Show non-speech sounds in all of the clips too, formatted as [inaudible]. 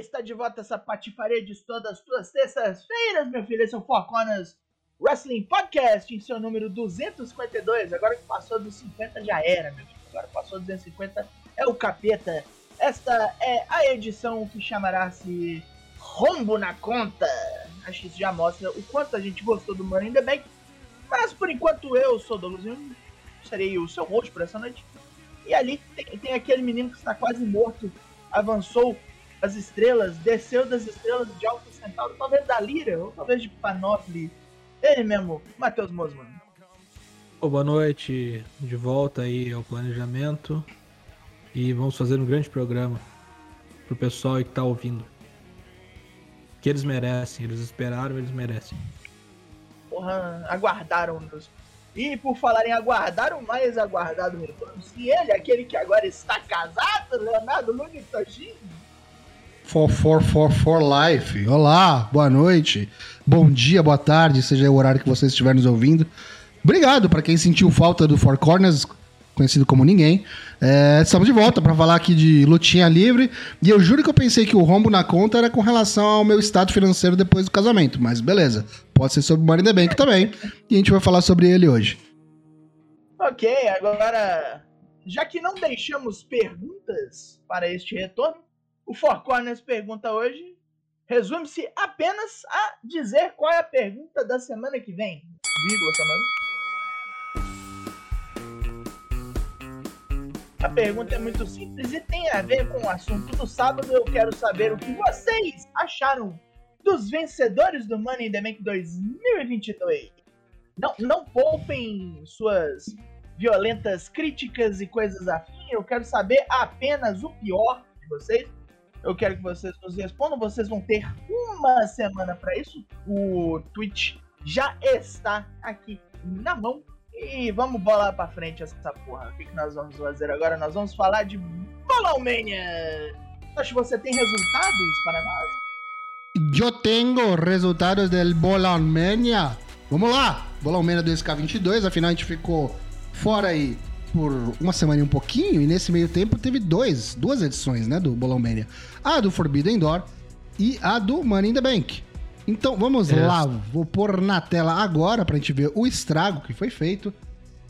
está de volta essa patifaria de todas as tuas terças-feiras, meu filho. Esse é o Four Corners Wrestling Podcast, em seu número 252. Agora que passou dos 50 já era, meu filho. Agora passou dos 250 é o capeta. Esta é a edição que chamará-se Rombo na Conta. Acho que isso já mostra o quanto a gente gostou do Money in the Bank. Mas por enquanto eu sou Douglas Jung, serei o seu host por essa noite. E ali tem, tem aquele menino que está quase morto, avançou as estrelas, desceu das estrelas de Alto Centauro, talvez da Lira, ou talvez de Panoply. Ele mesmo, Matheus Mosman. Oh, boa noite, de volta aí ao planejamento. E vamos fazer um grande programa pro pessoal que tá ouvindo. Que eles merecem, eles esperaram, eles merecem. Porra, aguardaram-nos. E por falar em aguardar, o mais aguardado se ele, aquele que agora está casado, Leonardo Lune Toshin. For, for, for, for life. Olá, boa noite, bom dia, boa tarde, seja o horário que você estiver nos ouvindo. Obrigado para quem sentiu falta do Four Corners, conhecido como ninguém. É, estamos de volta para falar aqui de lutinha livre. E eu juro que eu pensei que o rombo na conta era com relação ao meu estado financeiro depois do casamento. Mas beleza, pode ser sobre o Money Bank também. E a gente vai falar sobre ele hoje. Ok, agora, já que não deixamos perguntas para este retorno, o Four Corners pergunta hoje resume-se apenas a dizer qual é a pergunta da semana que vem. Vírgula, semana. A pergunta é muito simples e tem a ver com o assunto do sábado. Eu quero saber o que vocês acharam dos vencedores do Money in the Bank 2022. Não, não poupem suas violentas críticas e coisas afins. Eu quero saber apenas o pior de vocês eu quero que vocês nos respondam. Vocês vão ter uma semana para isso. O tweet já está aqui na mão. E vamos bolar pra frente essa porra. O que, que nós vamos fazer agora? Nós vamos falar de Bolomania. Acho que você tem resultados para nós? Eu tenho resultados do Bolomania. Vamos lá! Bolomania 2K22, afinal a gente ficou fora aí por uma semana e um pouquinho, e nesse meio tempo teve dois, duas edições, né, do Bolão Mania. A do Forbidden Door e a do Money in the Bank. Então, vamos é. lá, vou pôr na tela agora pra gente ver o estrago que foi feito.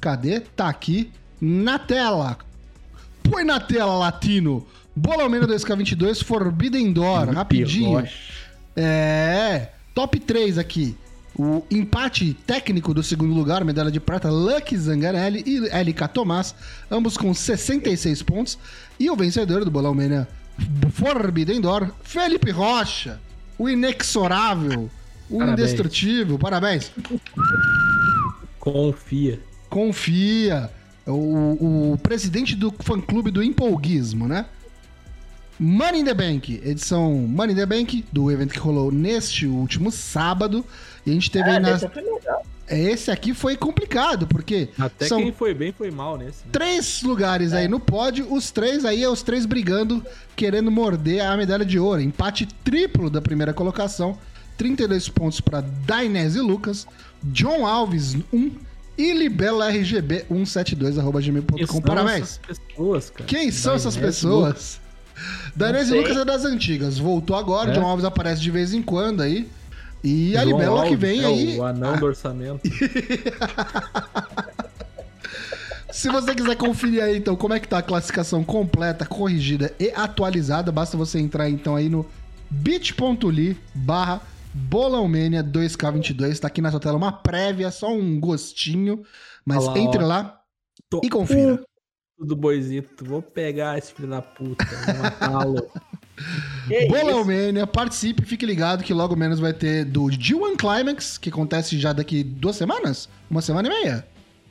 Cadê? Tá aqui na tela. Põe na tela, Latino. Bolão Mania 2K22, Forbidden Door, rapidinho. É, top 3 aqui. O empate técnico do segundo lugar, medalha de prata, Lucky Zanganelli e LK Tomás, ambos com 66 pontos. E o vencedor do Bolão Mania Forbidden Door, Felipe Rocha, o inexorável, o Parabéns. indestrutível. Parabéns. Confia. Confia. O, o presidente do fã-clube do empolguismo, né? Money in the Bank, edição Money in the Bank, do evento que rolou neste último sábado. E a gente teve ah, aí nas. Esse aqui foi complicado, porque. Até são quem foi bem foi mal nesse. Né? Três lugares é. aí no pódio, os três aí, os três brigando, querendo morder a medalha de ouro. Empate triplo da primeira colocação. 32 pontos para Dainese Lucas, John Alves 1 e Libela RGB 172 Parabéns. Pessoas, cara? Quem são Dainese essas pessoas? Dainese Lucas é das antigas. Voltou agora, é? John Alves aparece de vez em quando aí. E a Libela que vem é aí. O anão do orçamento. [laughs] Se você quiser conferir aí, então, como é que tá a classificação completa, corrigida e atualizada, basta você entrar então aí no bit.ly barra Bolãomania 2K22. Tá aqui na sua tela uma prévia, só um gostinho. Mas Olá, entre lá Tô e confira. Tudo boizito, vou pegar esse filho da puta, vou matá-lo. Bolomania, participe, fique ligado que logo menos vai ter do G1 Climax, que acontece já daqui duas semanas? Uma semana e meia?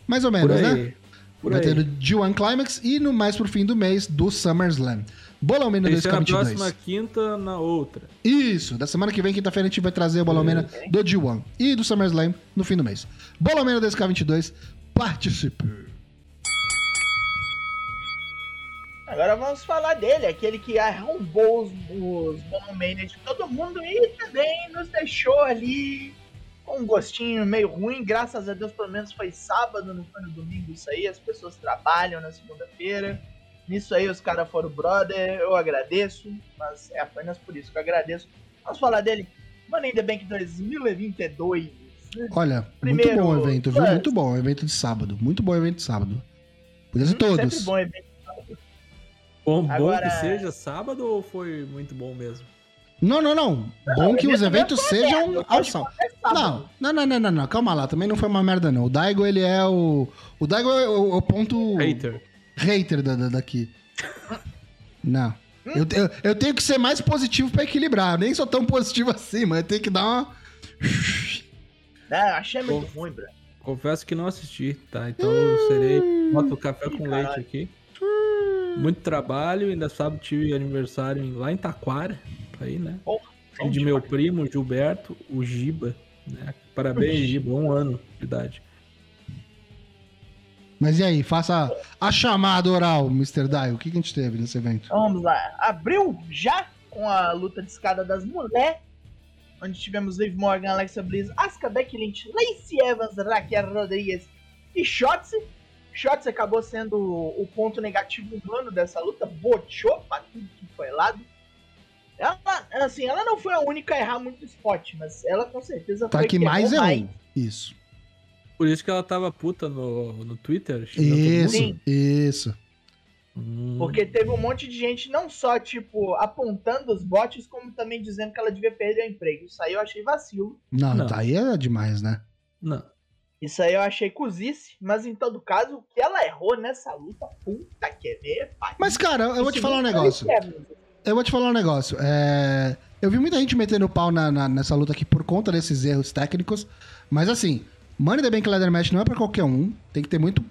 Mais ou menos, né? Por vai aí. ter do G1 Climax e no mais pro fim do mês do SummerSlam. Bolomania 2022. Na próxima quinta, na outra. Isso, da semana que vem, quinta-feira, a gente vai trazer o Bolomania do G1 e do SummerSlam no fim do mês. Bolomania 2K22, participe! Agora vamos falar dele, aquele que arrombou os, os de todo mundo e também nos deixou ali com um gostinho meio ruim. Graças a Deus, pelo menos foi sábado, não foi no domingo isso aí. As pessoas trabalham na segunda-feira. Nisso aí os caras foram brother, eu agradeço, mas é apenas por isso que eu agradeço. Vamos falar dele. Money in the Bank 2022. Olha, Primeiro, muito bom o evento, viu? Muito bom o evento de sábado. Muito bom o evento de sábado. Podia ser Hum, todos. Sempre bom evento. Bom, bom Agora- que seja sábado ou foi muito bom mesmo? Não, não, não. Bom que os eventos sejam ao sábado. Não, não, não, não, não, não, calma lá, também não foi uma merda não. O Daigo, ele é o... O Daigo é o, o ponto Hater. hater da, da- daqui. Não. Eu, eu, eu tenho que ser mais positivo pra equilibrar. Eu nem sou tão positivo assim, mas eu tenho que dar uma... Não, achei muito ruim, bro. Confesso que não assisti, tá? Então eu serei. Boto café com caralho. leite aqui. Muito trabalho, ainda sábado tive aniversário em- lá em Taquara. Aí, né? Filho de meu primo, Gilberto, o Giba. Né? Parabéns, Giba, um ano de idade. Mas e aí, faça a chamada oral, Mr. Daigo. O que, que a gente teve nesse evento? Vamos lá. Abriu já com a luta de escada das mulheres. Onde tivemos Liv Morgan, Alexa Bliss, Asuka Becky Lynch, Lacey Evans, Raquel Rodrigues e Shotzi. Shotzi acabou sendo o ponto negativo humano dessa luta. Boteou pra tudo que foi lado. Ela, assim, ela não foi a única a errar muito spot, mas ela com certeza Tá foi que a mais é um. Isso. Por isso que ela tava puta no, no Twitter. Isso, isso. Hum. Porque teve um monte de gente não só, tipo, apontando os bots, como também dizendo que ela devia perder o emprego. Isso aí eu achei vacilo. Não, Não. tá aí é demais, né? Não. Isso aí eu achei cozice, mas em todo caso, o que ela errou nessa luta, puta que ver, pai. Mas, cara, eu vou te falar um negócio. Eu vou te falar um negócio. É, Eu vi muita gente metendo pau na- na- nessa luta aqui por conta desses erros técnicos. Mas assim, Money the Bank Leather Match não é pra qualquer um. Tem que ter muito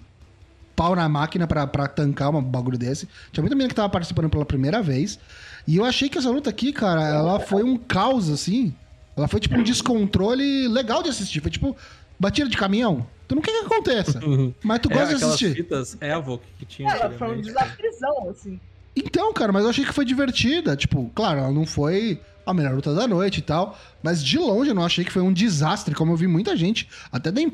pau na máquina pra, pra tancar um bagulho desse. Tinha muita menina que tava participando pela primeira vez. E eu achei que essa luta aqui, cara, ela foi um caos, assim. Ela foi tipo um descontrole legal de assistir. Foi tipo batida de caminhão. Tu não quer que aconteça. [laughs] Mas tu É, gosta de aquelas assistir. fitas Evoque que tinha Ela foi um desafiozão, assim. Então, cara, mas eu achei que foi divertida. Tipo, claro, ela não foi a melhor luta da noite e tal. Mas de longe eu não achei que foi um desastre, como eu vi muita gente, até da im-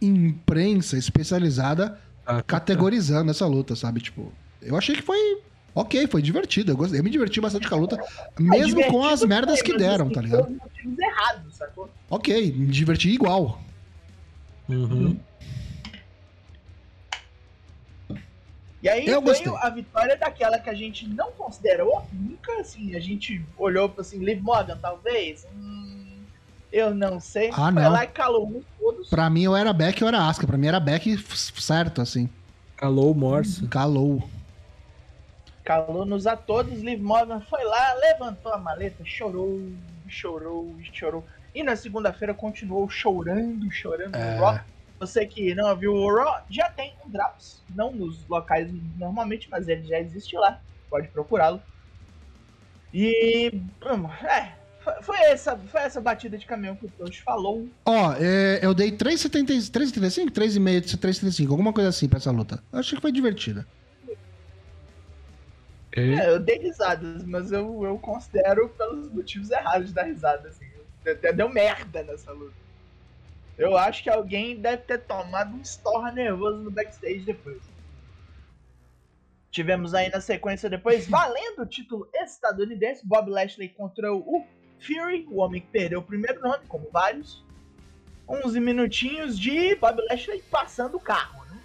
imprensa especializada, Ah, categorizando essa luta, sabe? Tipo, eu achei que foi. Ok, foi divertido. Eu, gostei, eu me diverti bastante com a luta, mesmo com as merdas foi, que deram, tá ligado? errados, sacou? Ok, me diverti igual. Uhum. E aí Eu veio a vitória daquela que a gente não considerou, nunca assim, a gente olhou assim, Liv Morgan, talvez. Hum, eu não sei. Ah, Foi não. lá e calou uns todos. Pra mim, eu era Beck ou era Asca. Pra mim era Beck certo, assim. Calou o Morse. Calou. Calou-nos a todos. Liv Morgan foi lá, levantou a maleta, chorou, chorou, chorou. E na segunda-feira continuou chorando, chorando É. no Raw. Você que não viu o Raw, já tem um Drops. Não nos locais normalmente, mas ele já existe lá. Pode procurá-lo. E. hum, É. foi- essa, foi essa batida de caminhão que o Tosh falou. Ó, é, eu dei 3,70 3,75? 3,5, 3,35, alguma coisa assim pra essa luta. Eu achei que foi divertida. É, eu dei risadas, mas eu, eu considero pelos motivos errados de dar risada, assim. Até deu merda nessa luta. Eu acho que alguém deve ter tomado um estorra nervoso no backstage depois. Tivemos aí na sequência depois, [laughs] valendo o título estadunidense, Bob Lashley contra o Fury, o homem que perdeu o primeiro nome, como vários. 11 minutinhos de Bob Lashley passando o carro, né?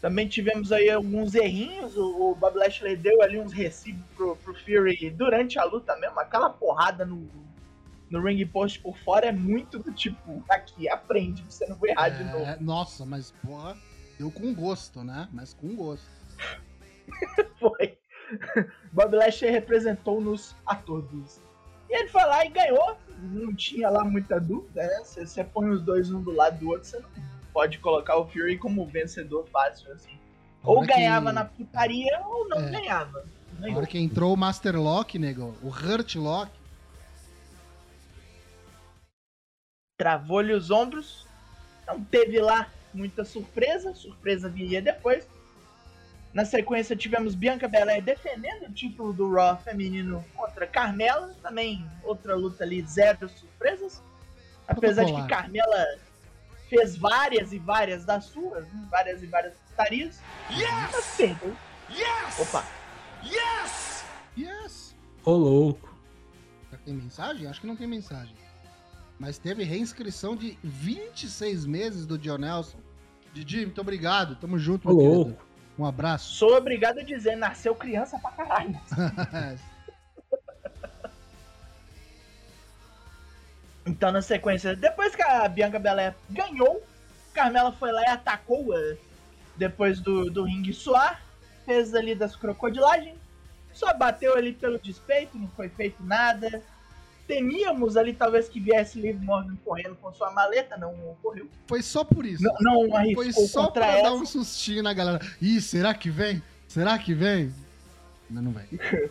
Também tivemos aí alguns errinhos. O, o Bob Lashley deu ali uns recibos pro, pro Fury durante a luta mesmo. Aquela porrada no, no ring post por fora é muito do tipo, aqui, aprende, você não vai errar de novo. É, nossa, mas porra, deu com gosto, né? Mas com gosto. [laughs] Foi. Bob Lashley representou-nos a todos. E ele foi lá e ganhou. Não tinha lá muita dúvida, né? Você, você põe os dois um do lado do outro, você não pode colocar o Fury como vencedor fácil, assim. Ou hora que- ganhava na putaria ou não É. ganhava. Hora que entrou o Master Lock, nego, o Hurt Lock. Travou-lhe os ombros. Não teve lá muita surpresa, surpresa viria depois. Na sequência tivemos Bianca Belair defendendo o título do Raw feminino contra Carmela, também outra luta ali, zero surpresas. Apesar de que. Carmela fez várias e várias das suas, né? várias e várias putarias, mas perdeu. Opa, Yes! Ô, louco. Já tem mensagem? Acho que não tem mensagem. Mas teve reinscrição de 26 meses do John Nelson. Didi, muito obrigado. Tamo junto, Ô, meu louco. querido. Um abraço. sou obrigado a dizer, nasceu criança pra caralho. [laughs] Então, na sequência, depois que a Bianca Belair ganhou, Carmela foi lá e atacou-a depois do, do ringue suar, fez ali das crocodilagens, só bateu ali pelo despeito, não foi feito nada. Temíamos ali talvez que viesse Liv Morgan correndo com sua maleta, não ocorreu. Foi só por isso. Não, não Foi só pra essa. dar um sustinho na galera. Ih, será que vem? Será que vem? Mas não vem. [laughs]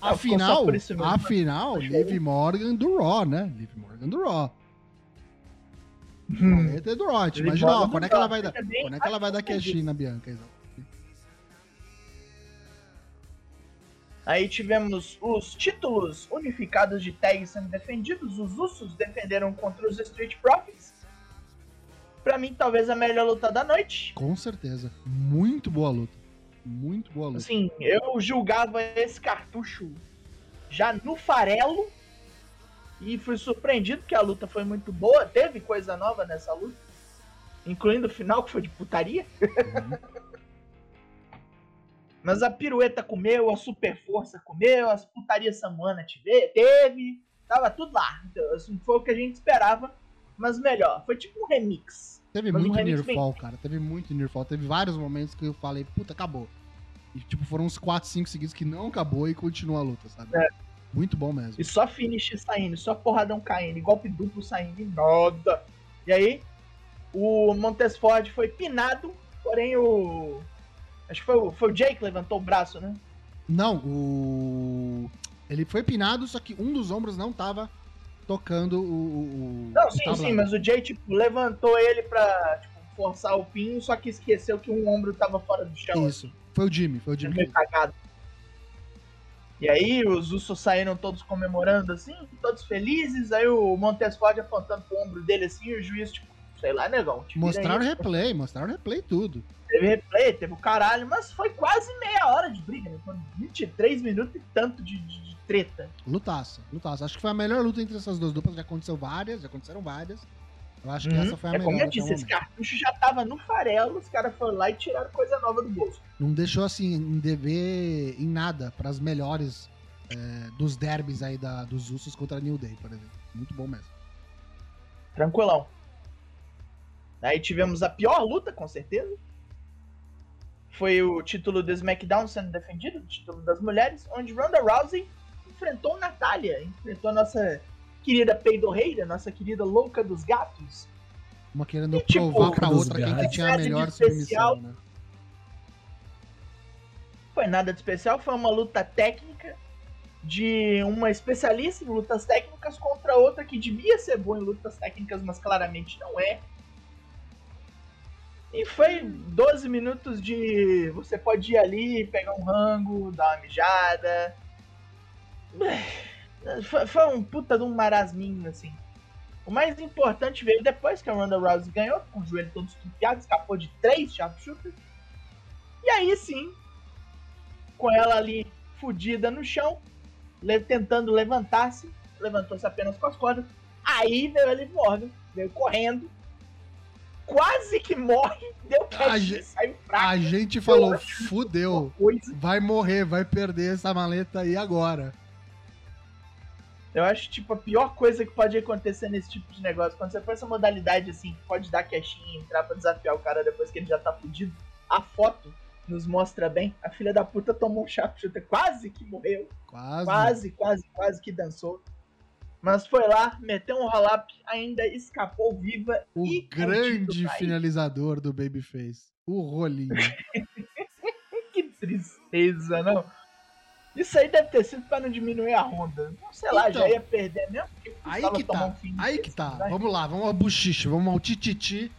Não, Afinal, mesmo. afinal, Liv Morgan do Raw, né? Liv Morgan do Raw. Hum. Maleta é do Raw. Imagina, ó, quando é que ela vai dar, quando é que ela vai dar na Bianca, exato. Aí tivemos os títulos unificados de tag sendo defendidos. Os Usos defenderam contra os Street Profits. Pra mim, talvez a melhor luta da noite. Com certeza. Muito boa luta. Muito boa luta. Assim, eu julgava esse cartucho já no farelo. E fui surpreendido que a luta foi muito boa. Teve coisa nova nessa luta. Incluindo o final, que foi de putaria. Uhum. Mas a pirueta comeu, a super força comeu, as putarias samuana tive- teve. Tava tudo lá. Então, assim, foi o que a gente esperava, mas melhor. Foi tipo um remix. Teve Mas um muito remix Nearfall, cara. Teve muito Nearfall. Teve vários momentos que eu falei, puta, acabou. E, tipo, foram uns 4, 5 seguidos que não acabou e continua a luta, sabe? É. Muito bom mesmo. E só finish saindo, só porradão caindo, golpe duplo saindo, e nada. E aí, o Montesford foi pinado, porém o. Acho que foi o, foi o Jake que levantou o braço, né? Não, o. Ele foi pinado, só que um dos ombros não tava tocando o. o- Não, sim, sim, mas o Jay, tipo, levantou ele pra tipo, forçar o pin, só que esqueceu que um ombro tava fora do chão. Isso. Foi o Jimmy, foi o Jimmy. meio cagado. E aí os Usos saíram todos comemorando assim, todos felizes, aí o Montesford apontando pro ombro dele assim, e o juiz, tipo, sei lá, negão. Mostraram aí. replay, mostraram replay tudo. Teve replay, teve o caralho, mas foi quase meia hora de briga, né? Foram 23 minutos e tanto de, de- de treta. Lutaça, lutaça. Acho que foi a melhor luta entre essas duas duplas. Já aconteceu várias, já aconteceram várias. Eu acho que Uhum. essa foi a é melhor. como eu disse, esse cartucho já tava no farelo, os caras foram lá e tiraram coisa nova do bolso. Não deixou assim em dever em nada para as melhores é, dos derbys aí da, dos Usos contra a New Day, por exemplo. Muito bom mesmo. Tranquilão. Aí tivemos a pior luta, com certeza. Foi o título do SmackDown sendo defendido, o título das mulheres, onde Ronda Rousey enfrentou Natália, enfrentou a nossa querida peidorreira, nossa querida louca dos gatos. Uma querendo E, tipo, provar pra outra quem que tinha a melhor especial. submissão, né? Foi nada de especial, foi uma luta técnica de uma especialista em lutas técnicas contra outra que devia ser boa em lutas técnicas, mas claramente não é. E foi 12 minutos de você pode ir ali, pegar um rango, dar uma mijada. Foi, um puta de um marasminho, assim. O mais importante veio depois que a Ronda Rousey ganhou, com o joelho todo estupiado, escapou de três sharpshooters. E aí sim, com ela ali fudida no chão, le- tentando levantar-se, levantou-se apenas com as cordas. Aí veio Liv Morgan, veio correndo, quase que morre, deu ge- saiu fraco. A gente falou, fudeu. Vai morrer, vai perder essa maleta aí agora. Eu acho, tipo, a pior coisa que pode acontecer nesse tipo de negócio, quando você for essa modalidade, assim, que pode dar caixinha, entrar pra desafiar o cara depois que ele já tá fudido, a foto nos mostra bem. A filha da puta tomou um sharpshooter, quase que morreu. Quase. Quase, quase, quase que dançou. Mas foi lá, meteu um roll-up, ainda escapou viva O e grande finalizador do Babyface. O rolinho. [laughs] Que tristeza, não? Isso aí deve ter sido pra não diminuir a Honda. Não sei lá, Então, já ia perder mesmo. Aí que tá. um Aí que tá. Vamos lá, vamos ao buchiche, vamos ao tititi.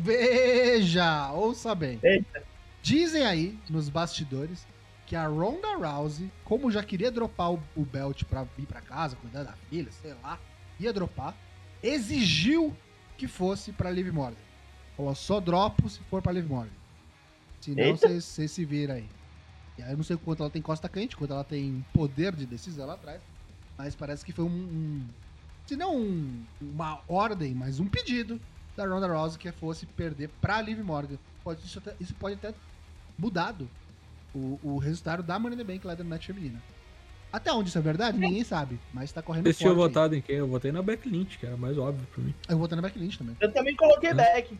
Veja, ouça bem. Eita. Dizem aí nos bastidores que a Ronda Rousey, como já queria dropar o, o belt pra vir pra casa, cuidar da filha, sei lá, ia dropar, exigiu que fosse pra Liv Morgan. Falou, só dropo se for pra Liv Morgan. Senão vocês se viram aí. E aí eu não sei quanto ela tem costa quente, quanto ela tem poder de decisão lá atrás. Mas parece que foi um. um se não um- uma ordem, mas um pedido da Ronda Rousey que fosse perder pra Liv Morgan. Pode, isso, até- isso pode ter mudado o, o resultado da Money in the Bank lá da match feminina. Até onde isso é verdade, ninguém sabe. Mas tá correndo Vocês tinham forte aí. votado em quem? Eu votei na Beck Lynch, que era mais óbvio pra mim. Eu votei na Becky Lynch também. Eu também coloquei É. back.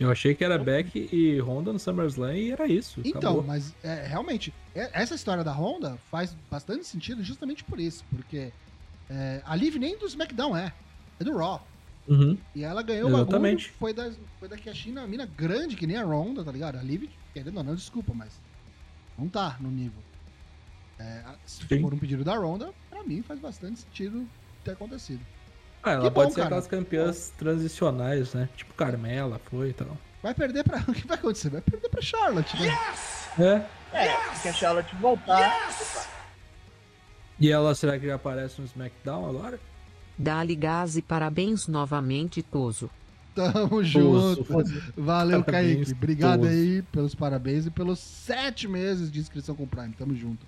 Eu achei que era Beck e Honda no SummerSlam e era isso. Então, acabou. mas é, realmente, é- essa história da Honda faz bastante sentido justamente por isso. Porque é, a Liv nem do SmackDown é. É do Raw. Uhum. E ela ganhou o bagulho. Exatamente. Foi da, foi da que a China, mina grande, que nem a Ronda, tá ligado? A Liv, querendo ou não, desculpa, mas não tá no nível. É, a- se Sim. for um pedido da Ronda, pra mim faz bastante sentido ter acontecido. Ah, ela Que pode bom, ser cara. aquelas campeãs transicionais, né? Tipo Carmela foi e tal. Vai perder pra. [laughs] O que vai acontecer? Vai perder pra Charlotte, né? É. É, que a Charlotte voltar. E ela, será que já aparece no SmackDown agora? Dá-lhe gás e parabéns novamente, Toso. Tamo junto. Valeu, Parabéns, Kaique. Obrigado Toso. aí pelos parabéns e pelos sete meses de inscrição com o Prime. Tamo junto.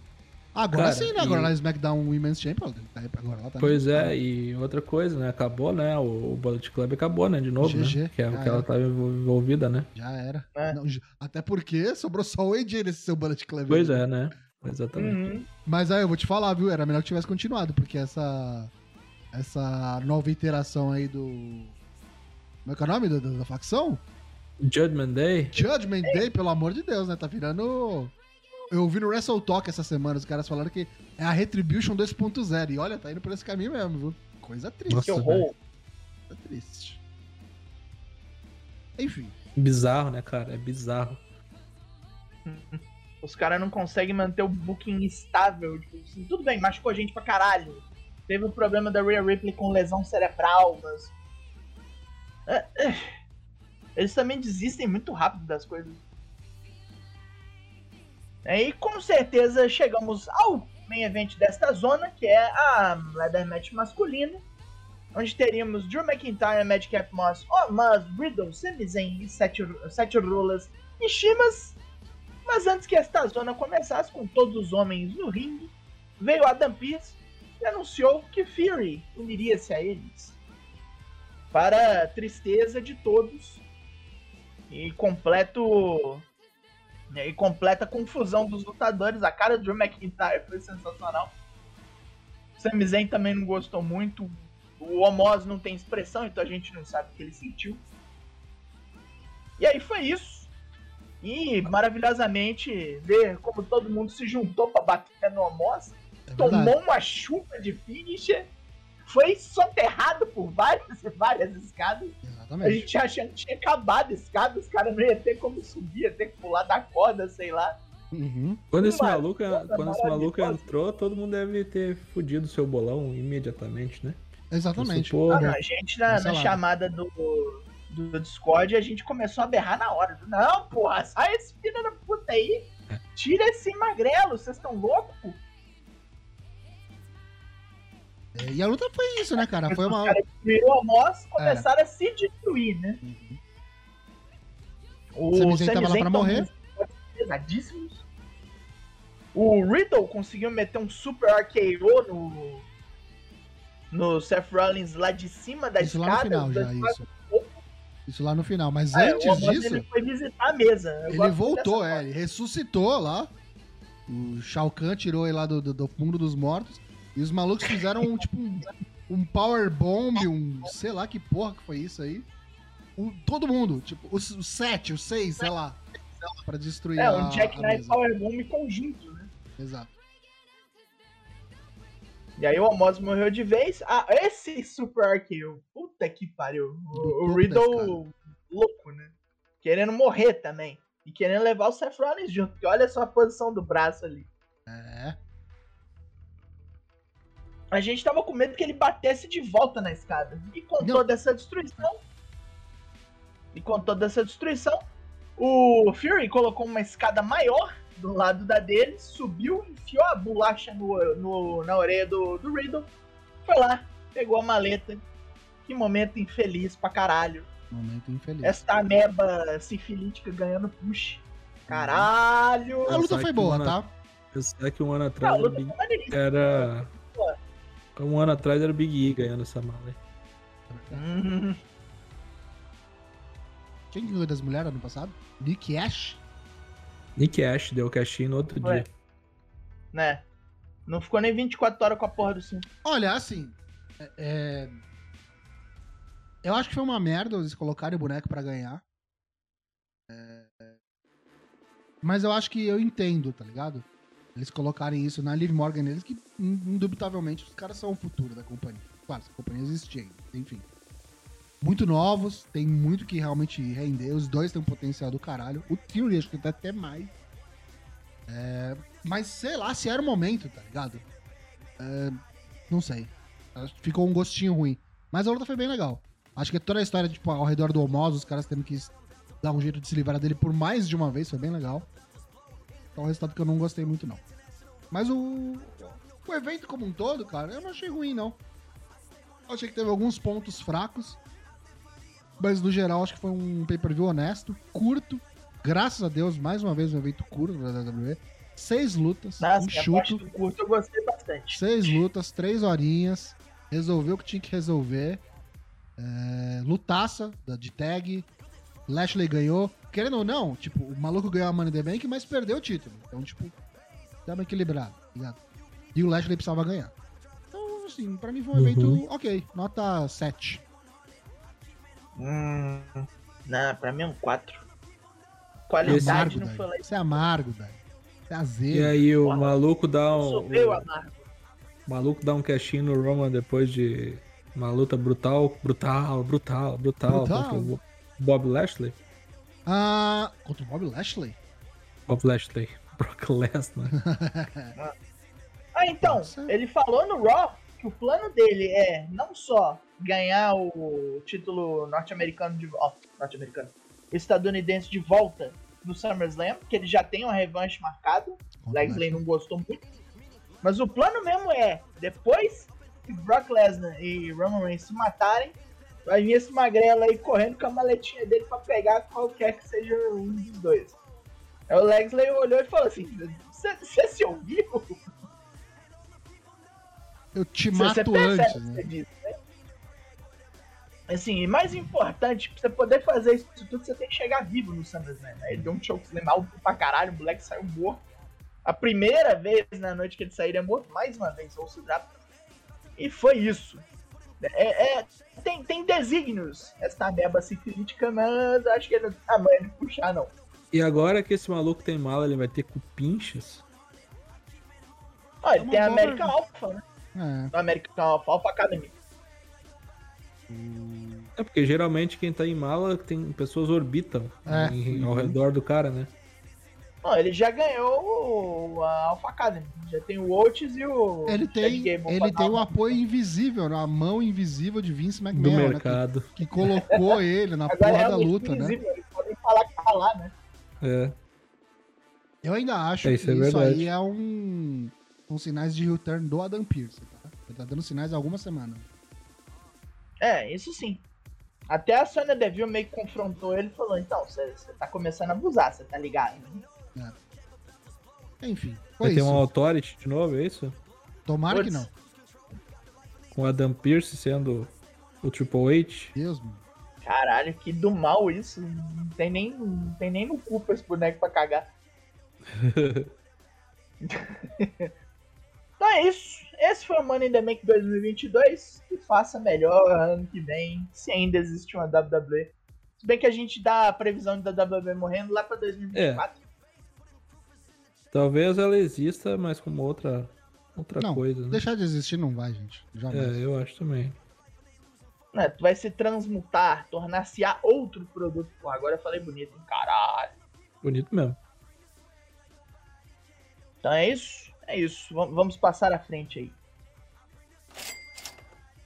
Agora Cara, sim, né? Agora e- na SmackDown Women's Champion. tá- Agora ela tá Pois é, e outra coisa, né? Acabou, né? O, o Bullet Club acabou, né? De novo, GG, né? Que é o que ela era. tava envolvida, né? Já era. É. Não, até porque sobrou só o AJ nesse seu Bullet Club. Pois aí. é, né? Exatamente. Uhum. Mas aí eu vou te falar, viu? Era melhor que tivesse continuado, porque essa. Essa nova interação aí do. Como é que é o nome da, da- da facção? Judgment Day. Judgment Day, pelo amor de Deus, né? Tá virando. Eu ouvi no Wrestle Talk essa semana, os caras falaram que é a Retribution 2.0. E olha, tá indo por esse caminho mesmo, viu? Coisa triste. Nossa, Que horror. Coisa triste. Enfim. Bizarro, né, cara? É bizarro. Os caras não conseguem manter o booking estável. Tipo, assim, tudo bem, machucou a gente pra caralho. Teve o problema da Rhea Ripley com lesão cerebral, mas. É, é. Eles também desistem muito rápido das coisas. É, E com certeza chegamos ao main event desta zona, que é a Leather Match masculina. Onde teríamos Drew McIntyre, Madcap Moss, Omaz, Riddle, Sami Zayn e Seth, Seth Rollins e Shimas mas antes que esta zona começasse com todos os homens no ringue, veio Adam Pearce e anunciou que Fury uniria-se a eles. Para a tristeza de todos e completo e completa confusão dos lutadores, a cara do Drew McIntyre foi sensacional. Sami Zayn também não gostou muito. O Omos não tem expressão, então a gente não sabe o que ele sentiu. E aí foi isso. E maravilhosamente ver como todo mundo se juntou pra bater no Amos, É tomou uma chuva de finisher, foi soterrado por várias e várias escadas. A Exatamente. gente achando que tinha acabado a escada, os caras não iam ter como subir, ia ter que pular da corda, sei lá. Uhum. Quando esse maluco, quando esse maluco entrou, todo mundo deve ter fudido seu bolão imediatamente, né? Exatamente. Porra. Ah, não, a gente na, na chamada do, do Discord, a gente começou a berrar na hora. Não, porra, sai esse filho da puta aí. Tira esse magrelo, vocês estão loucos? É, E a luta foi isso, né, cara? Foi uma. Virou a nós começaram a se destruir, né? Uhum. O Sami Zayn tava lá pra morrer. Pesadíssimos. O Riddle conseguiu meter um super RKO no. No Seth Rollins lá de cima da Isso lá no escada. final já, isso. Isso lá no final. Mas É, antes disso, Ele foi visitar a mesa. Eu ele voltou, é. Ele ressuscitou lá. O Shao Kahn tirou ele lá do, do, do mundo dos mortos. E os malucos fizeram um, tipo um, um power bomb, um sei lá que porra que foi isso aí. O- todo mundo, tipo, os, os sete, os seis, sei lá. Pra destruir É, a, um Jackknife mesa. Powerbomb conjunto, né? Exato. E aí o Amos morreu de vez. Ah, esse Super RKO. Puta que pariu. O, o Riddle louco, né? Querendo morrer também. E querendo levar o Seth Rollins junto. Porque olha só a posição do braço ali. É. A gente tava com medo que ele batesse de volta na escada. E com Não. toda essa destruição. E com toda essa destruição, o Fury colocou uma escada maior do lado da dele, subiu, enfiou a bolacha no, no- na orelha do, do Riddle, foi lá, pegou a maleta que momento infeliz pra caralho. Momento infeliz. Esta ameba sifilítica ganhando push. Caralho! A luta foi boa, tá? Eu sei que um ano atrás era foi maneiríssima. era. Um ano atrás era Big E ganhando essa mala. aí. Hum, [laughs] Quem ganhou das mulheres ano passado? Nick Ash? Nick Ash deu cash no outro Ué. dia. né? Não ficou nem 24 horas com a porra do cinto. Olha, assim. é- é, Eu acho que foi uma merda eles colocarem o boneco pra ganhar. É, Mas eu acho que eu entendo, tá ligado? Eles colocarem isso na Liv Morgan neles, que in- indubitavelmente os caras são o futuro da companhia. Claro, se a companhia existir ainda, enfim. Muito novos, tem muito que realmente render. Os dois têm um potencial do caralho. O Theory acho que tem até mais. É, Mas sei lá se era o momento, tá ligado? É, Não sei. Ficou um gostinho ruim. Mas a luta foi bem legal. Acho que toda a história, tipo, ao redor do Homos, os caras tendo que dar um jeito de se livrar dele por mais de uma vez, foi bem legal. É um resultado que eu não gostei muito, não. Mas o. O evento como um todo, cara, eu não achei ruim, não. Eu achei que teve alguns pontos fracos. Mas no geral, acho que foi um pay-per-view honesto, curto. Graças a Deus, mais uma vez um evento curto da WWE. Seis lutas, Nossa, um a parte chuto. do curto eu gostei bastante. Seis lutas, três horinhas. Resolveu o que tinha que resolver. É, lutaça de tag. Lashley ganhou. Querendo ou não, tipo, o maluco ganhou a Money in the Bank, mas perdeu o título. Então, tipo, tamo equilibrado, ligado? E o Lashley precisava ganhar. Então, assim, pra mim foi um Uhum. evento ok. Nota 7. Hum, não, pra mim é um 4. É Qualidade amargo, não foi lá. Daí. Isso é amargo, velho. Isso é azedo. E aí o Porra, maluco dá Eu um. sou meio O amargo. maluco dá um cashinho no Roman depois de uma luta brutal, brutal, brutal, brutal, Brutal. Bob Lashley. Ah, contra o Bob Lashley? Bob Lashley. [laughs] Brock Lesnar. [laughs] Ah, então, Nossa. ele falou no Raw que o plano dele é não só ganhar o título norte-americano de ó, norte-americano, estadunidense de volta no SummerSlam, que ele já tem uma revanche marcada. Lashley não gostou muito. Mas o plano mesmo é, depois que Brock Lesnar e Roman Reigns se matarem, vai vir esse magrelo aí correndo com a maletinha dele pra pegar qualquer que seja um dos dois. Aí o Lashley olhou e falou assim: Você se ouviu? Eu te mato percebe antes, o que né? disse, né? Assim, e mais importante, pra você poder fazer isso tudo, você tem que chegar vivo no SummerSlam. Né? Ele deu um chokeslam alto pra caralho, o moleque saiu morto. A primeira vez na noite que ele sair é morto, mais uma vez, ou se. E foi isso. É, é- tem, tem desígnios essa meba sifilítica, mas acho que ele não tem tamanho de puxar, não. E agora que esse maluco tem mala, ele vai ter cupinchas. Ó, ele uma tem a boa American Alpha, né? É. American Alpha, Alpha Academy. É porque geralmente quem tá em mala tem pessoas orbitam É. em- ao redor do cara, né? Não, ele já ganhou o- a Alpha Academy. Já tem o Oates e o. Ele tem, ele tem o apoio invisível, né? a mão invisível de Vince Do McMahon, né? mercado. Que, que colocou [laughs] ele na Agora porra é da luta, né? invisível, Eles podem falar calar, né? É. Eu ainda acho É, que isso é isso aí é um. São sinais de return do Adam Pearce, tá? Ele tá dando sinais há algumas semanas. É, isso sim. Até a Sonya Deville meio que confrontou ele e falou: então, você você tá começando a abusar, você tá ligado? né? Enfim, foi Vai ter um Authority de novo, é isso? Tomara que Putz. não. Com o Adam Pearce sendo o Triple H. Deus, mano. Caralho, que do mal isso. Não tem nem, não tem nem no cu pra esse boneco pra cagar. [laughs] então é isso. Esse foi o Money in the Bank 2022. Que faça melhor ano que vem, se ainda existe uma WWE. Se bem que a gente dá a previsão da WWE morrendo lá pra 2024. Talvez ela exista, mas como outra, outra Não, coisa. Né? deixar de existir não vai, gente. Jamais. É, eu acho também. Né, tu vai se transmutar, tornar-se a outro produto. Pô, agora eu falei bonito, hein? caralho. Bonito mesmo. Então é isso? É isso. Vam- Vamos passar à frente aí.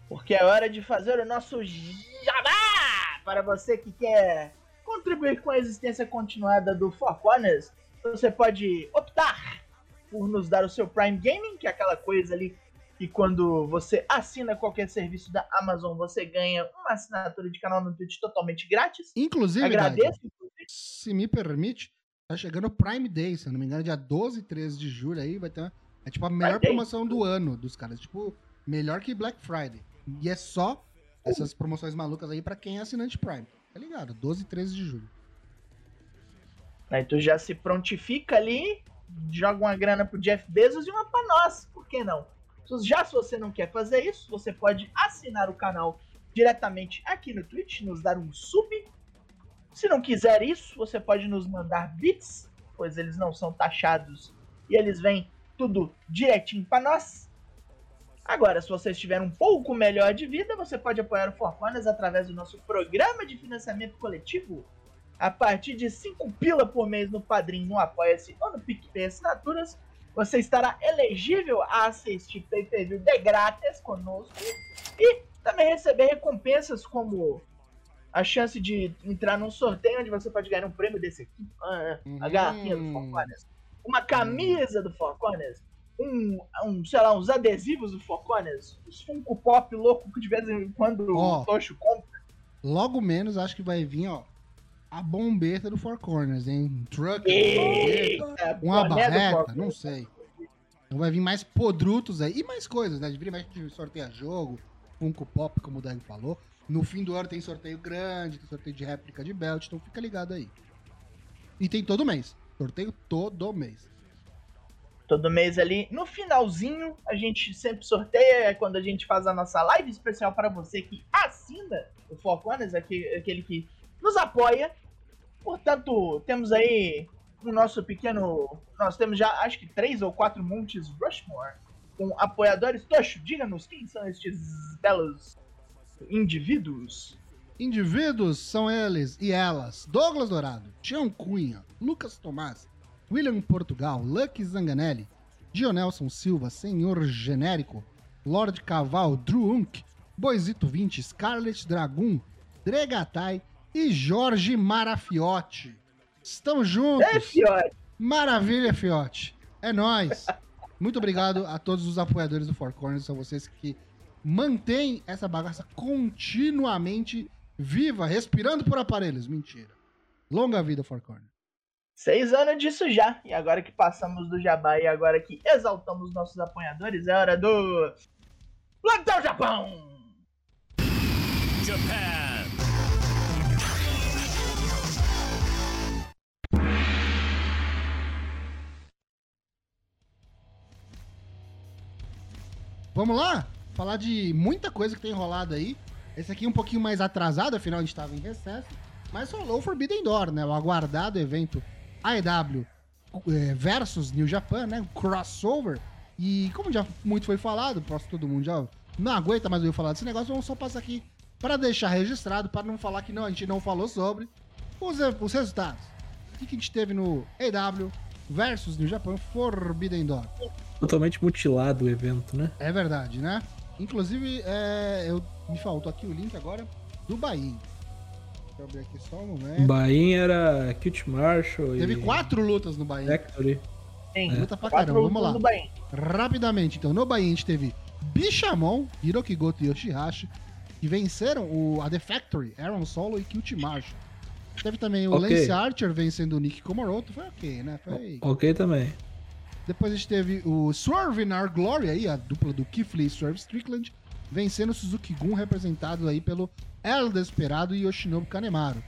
Porque é hora de fazer o nosso jabá! Para você que quer contribuir com a existência continuada do Four Corners, você pode optar por nos dar o seu Prime Gaming, que é aquela coisa ali que quando você assina qualquer serviço da Amazon, você ganha uma assinatura de canal no Twitch totalmente grátis. Inclusive, Agradeço. Se me permite, tá chegando o Prime Day, se eu não me engano, dia 12 e 13 de julho aí vai ter uma, é tipo a melhor Day. promoção do ano dos caras, tipo, melhor que Black Friday. E é só essas promoções malucas aí pra quem é assinante Prime. Tá ligado? 12 e 13 de julho. Aí tu já se prontifica ali, joga uma grana pro Jeff Bezos e uma pra nós. Por que não? Já se você não quer fazer isso, você pode assinar o canal diretamente aqui no Twitch, nos dar um sub. Se não quiser isso, você pode nos mandar bits, pois eles não são taxados e eles vêm tudo direitinho para nós. Agora, se você estiver um pouco melhor de vida, você pode apoiar o Forconas através do nosso programa de financiamento coletivo. A partir de 5 pila por mês no Padrim, no Apoia-se ou no PicPay Assinaturas, você estará elegível a assistir pay-per-view de grátis conosco e também receber recompensas como a chance de entrar num sorteio onde você pode ganhar um prêmio desse aqui, ah, a garrafinha do Hum. Forconas, uma camisa do Forconas, um, um, sei lá, uns adesivos do Forconas, os Funko Pop louco que de vez em quando Ó. o Tocho compra. Logo menos, acho que vai vir, ó, a bombeta do Four Corners, hein? Um truck, Eita, bombeta, uma barreta, não sei. Então vai vir mais podrutos aí. E mais coisas, né? De a gente sorteia jogo, Funko Pop, como o Dan falou. No fim do ano tem sorteio grande, tem sorteio de réplica de belt, então fica ligado aí. E tem todo mês. Sorteio todo mês. todo mês ali. No finalzinho, a gente sempre sorteia, é quando a gente faz a nossa live especial para você que assina o Four Corners, aquele que nos apoia. Portanto, temos aí o nosso pequeno. Nós temos já acho que três ou quatro montes Rushmore com apoiadores. Tocho, diga-nos quem são estes belos indivíduos. Indivíduos são eles e elas: Douglas Dourado, Tião Cunha, Lucas Tomás, William Portugal, Lucky Zanganelli, Dionelson Silva, Senhor Genérico, Lord Caval, Drew Unk, Boisito 20, Scarlet Dragoon, Dregatai e Jorge Marafiotti. Estamos juntos! É, fiote. Maravilha, Fiote. É nóis. [laughs] Muito obrigado a todos os apoiadores do Four Corners. São vocês que mantêm essa bagaça continuamente viva, respirando por aparelhos. Mentira. Longa vida, Four Corners. Seis anos disso já. E agora que passamos do Jabá e agora que exaltamos nossos apoiadores, é hora do. Plantão Japão! Japan. Vamos lá? Falar de muita coisa que tem rolado aí. Esse aqui é um pouquinho mais atrasado, afinal a gente estava em recesso. Mas rolou o Forbidden Door, né? O aguardado evento AEW eh, versus New Japan, né? Um crossover. E como já muito foi falado, posso todo mundo já não aguenta mais ouvir falar desse negócio, vamos só passar aqui para deixar registrado, para não falar que não, a gente não falou sobre os, os resultados. O que a gente teve no AEW versus New Japan Forbidden Door? Totalmente mutilado o evento, né? É verdade, né? Inclusive, é, eu, me faltou aqui o link agora do Bahia. Deixa eu abrir aqui só um momento. Bahia era Kit Marshall Teve e quatro lutas no Bahia. Factory. Tem Luta pra caramba, vamos lá. Rapidamente, então, no Bahia a gente teve Bichamon, Hiroki Goto e Yoshihashi, que venceram o, a The Factory, Aaron Solo e Kilt Marshall. Teve também o Ok. Lance Archer vencendo o Nick Komoroto, foi ok, né? Foi... Ok também. Depois a gente teve o Swerve in Our Glory aí, a dupla do Keith Lee e Swerve Strickland, vencendo o Suzuki Gun, representado aí pelo El Desperado e Yoshinobu Kanemaru.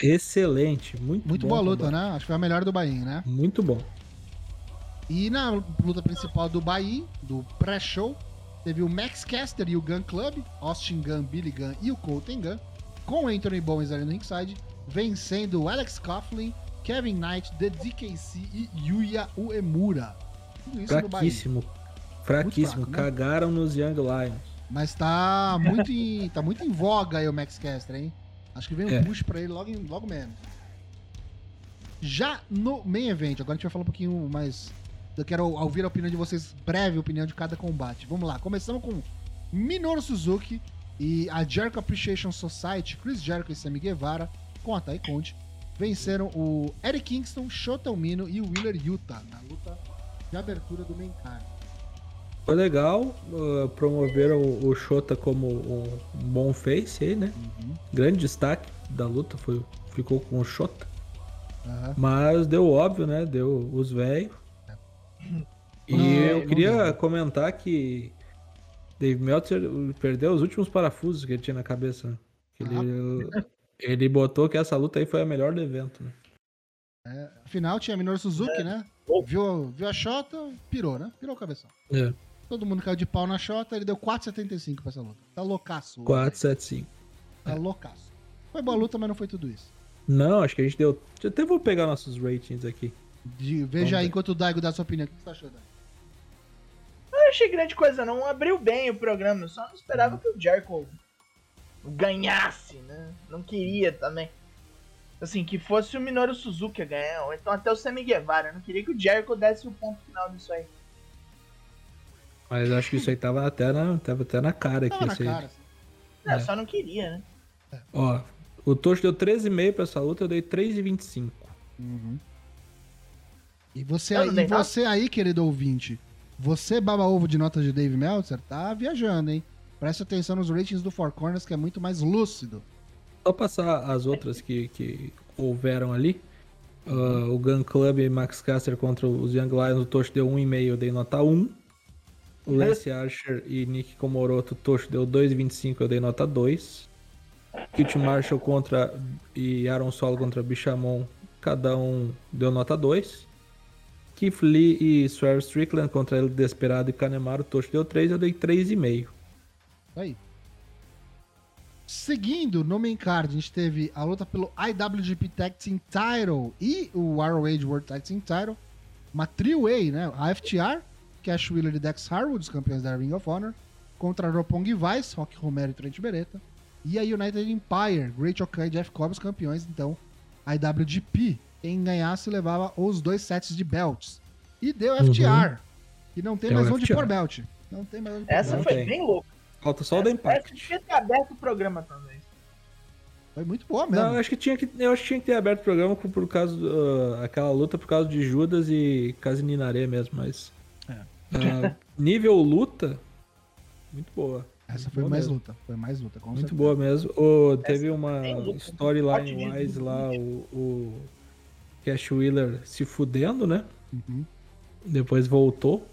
Excelente. Muito, Muito boa luta, né? Acho que foi a melhor do Bahia, né? Muito bom. E na luta principal do Bahia, do pré-show, teve o Max Caster e o Gun Club, Austin Gun, Billy Gun e o Colton Gun, com Anthony Bowens ali no ringside, vencendo Alex Coughlin, Kevin Knight, The DKC e Yuya Uemura. Tudo isso. Fraquíssimo. Fraquíssimo. fraco, né? Cagaram nos Young Lions. Mas tá muito em, tá muito em voga aí o Max Caster, hein? Acho que vem um É. push pra ele logo, em- logo menos. Já no main event, agora a gente vai falar um pouquinho mais. Eu quero ouvir a opinião de vocês, breve opinião de cada combate. Vamos lá, começamos com Minoru Suzuki e a Jericho Appreciation Society, Chris Jericho e Sammy Guevara, com a Tai Conte, venceram o Eric Kingston, Shota e o Wheeler Yuta na luta de abertura do main card. Foi legal, uh, promoveram o, o Shota como um bom face aí, né? Uhum. Grande destaque da luta foi, ficou com o Shota. Aham. Mas deu óbvio, né? Deu os velhos. E Não, eu não queria deu. comentar que Dave Meltzer perdeu os últimos parafusos que ele tinha na cabeça. né? Que [laughs] Ele, botou que essa luta aí foi a melhor do evento, né? Afinal, tinha Minoru Suzuki, né? Oh. Viu, viu a Xota, pirou, né? Pirou o cabeção. É. Todo mundo caiu de pau na Xota, ele deu 4,75 pra essa luta. Tá loucaço. o 475. Tá loucaço. Foi boa luta, mas não foi tudo isso. Não, acho que a gente deu. Eu até vou pegar nossos ratings aqui. De- veja Vamos aí ver. enquanto o Daigo dá sua opinião. O que você achou, Daigo? Não achei grande coisa, não. Abriu bem o programa. Eu só não esperava que o Jericho ganhasse, né? Não queria também. Assim, que fosse o Minoru Suzuki a ganhar, ou então até o Sammy Guevara. Eu não queria que o Jericho desse o ponto final disso aí. Mas acho que isso aí tava até na, tava até na cara aqui. Tava cara. assim. Não, É. eu só não queria, né? Ó, o Tocho deu 13,5 pra essa luta, eu dei 3,25. Uhum. E você, aí, e nada. você aí, querido ouvinte, você, baba ovo de notas de Dave Meltzer, tá viajando, hein? Preste atenção nos ratings do Four Corners, que é muito mais lúcido. Só passar as outras que, que houveram ali. Ah, o Gun Club e Max Caster contra os Young Lions, o Tocho deu 1,5, eu dei nota 1. O Lance Archer e Nick Komoroto, o Tocho deu 2,25, eu dei nota 2. Kit Marshall contra e Aaron Solo contra Bichamon, cada um deu nota 2. Keith Lee e Swerve Strickland contra El Desperado e Kanemaru, o Tocho deu 3, eu dei 3,5. Aí. Seguindo no main card, a gente teve a luta pelo IWGP Tag Team Title e o ROH World Tag Team Title. Uma three-way, né? A FTR, Cash Wheeler e Dex Harwood, os campeões da Ring of Honor, contra Roppongi Vice, Rock Romero e Trent Beretta. E a United Empire, Great Okai e Jeff Cobb, os campeões, então, IWGP. Quem ganhasse levava os dois sets de belts. E deu FTR, que não tem Deu mais onde FTR. pôr belt. Não tem mais onde pôr Essa foi tem. bem louca. Falta só o da Essa, Impact. essa devia ter aberto o programa também. Foi muito boa mesmo. Não, eu acho que tinha que, eu acho que tinha que ter aberto o programa por, por causa uh, aquela luta por causa de Judas e Casinaré mesmo, mas É. uh, [laughs] nível luta muito boa. Essa foi boa mais mesmo. luta. Foi mais luta, com Muito certeza. boa mesmo. O, teve Essa uma storyline wise lá, o, o Cash Wheeler se fudendo, né? Uhum. Depois voltou.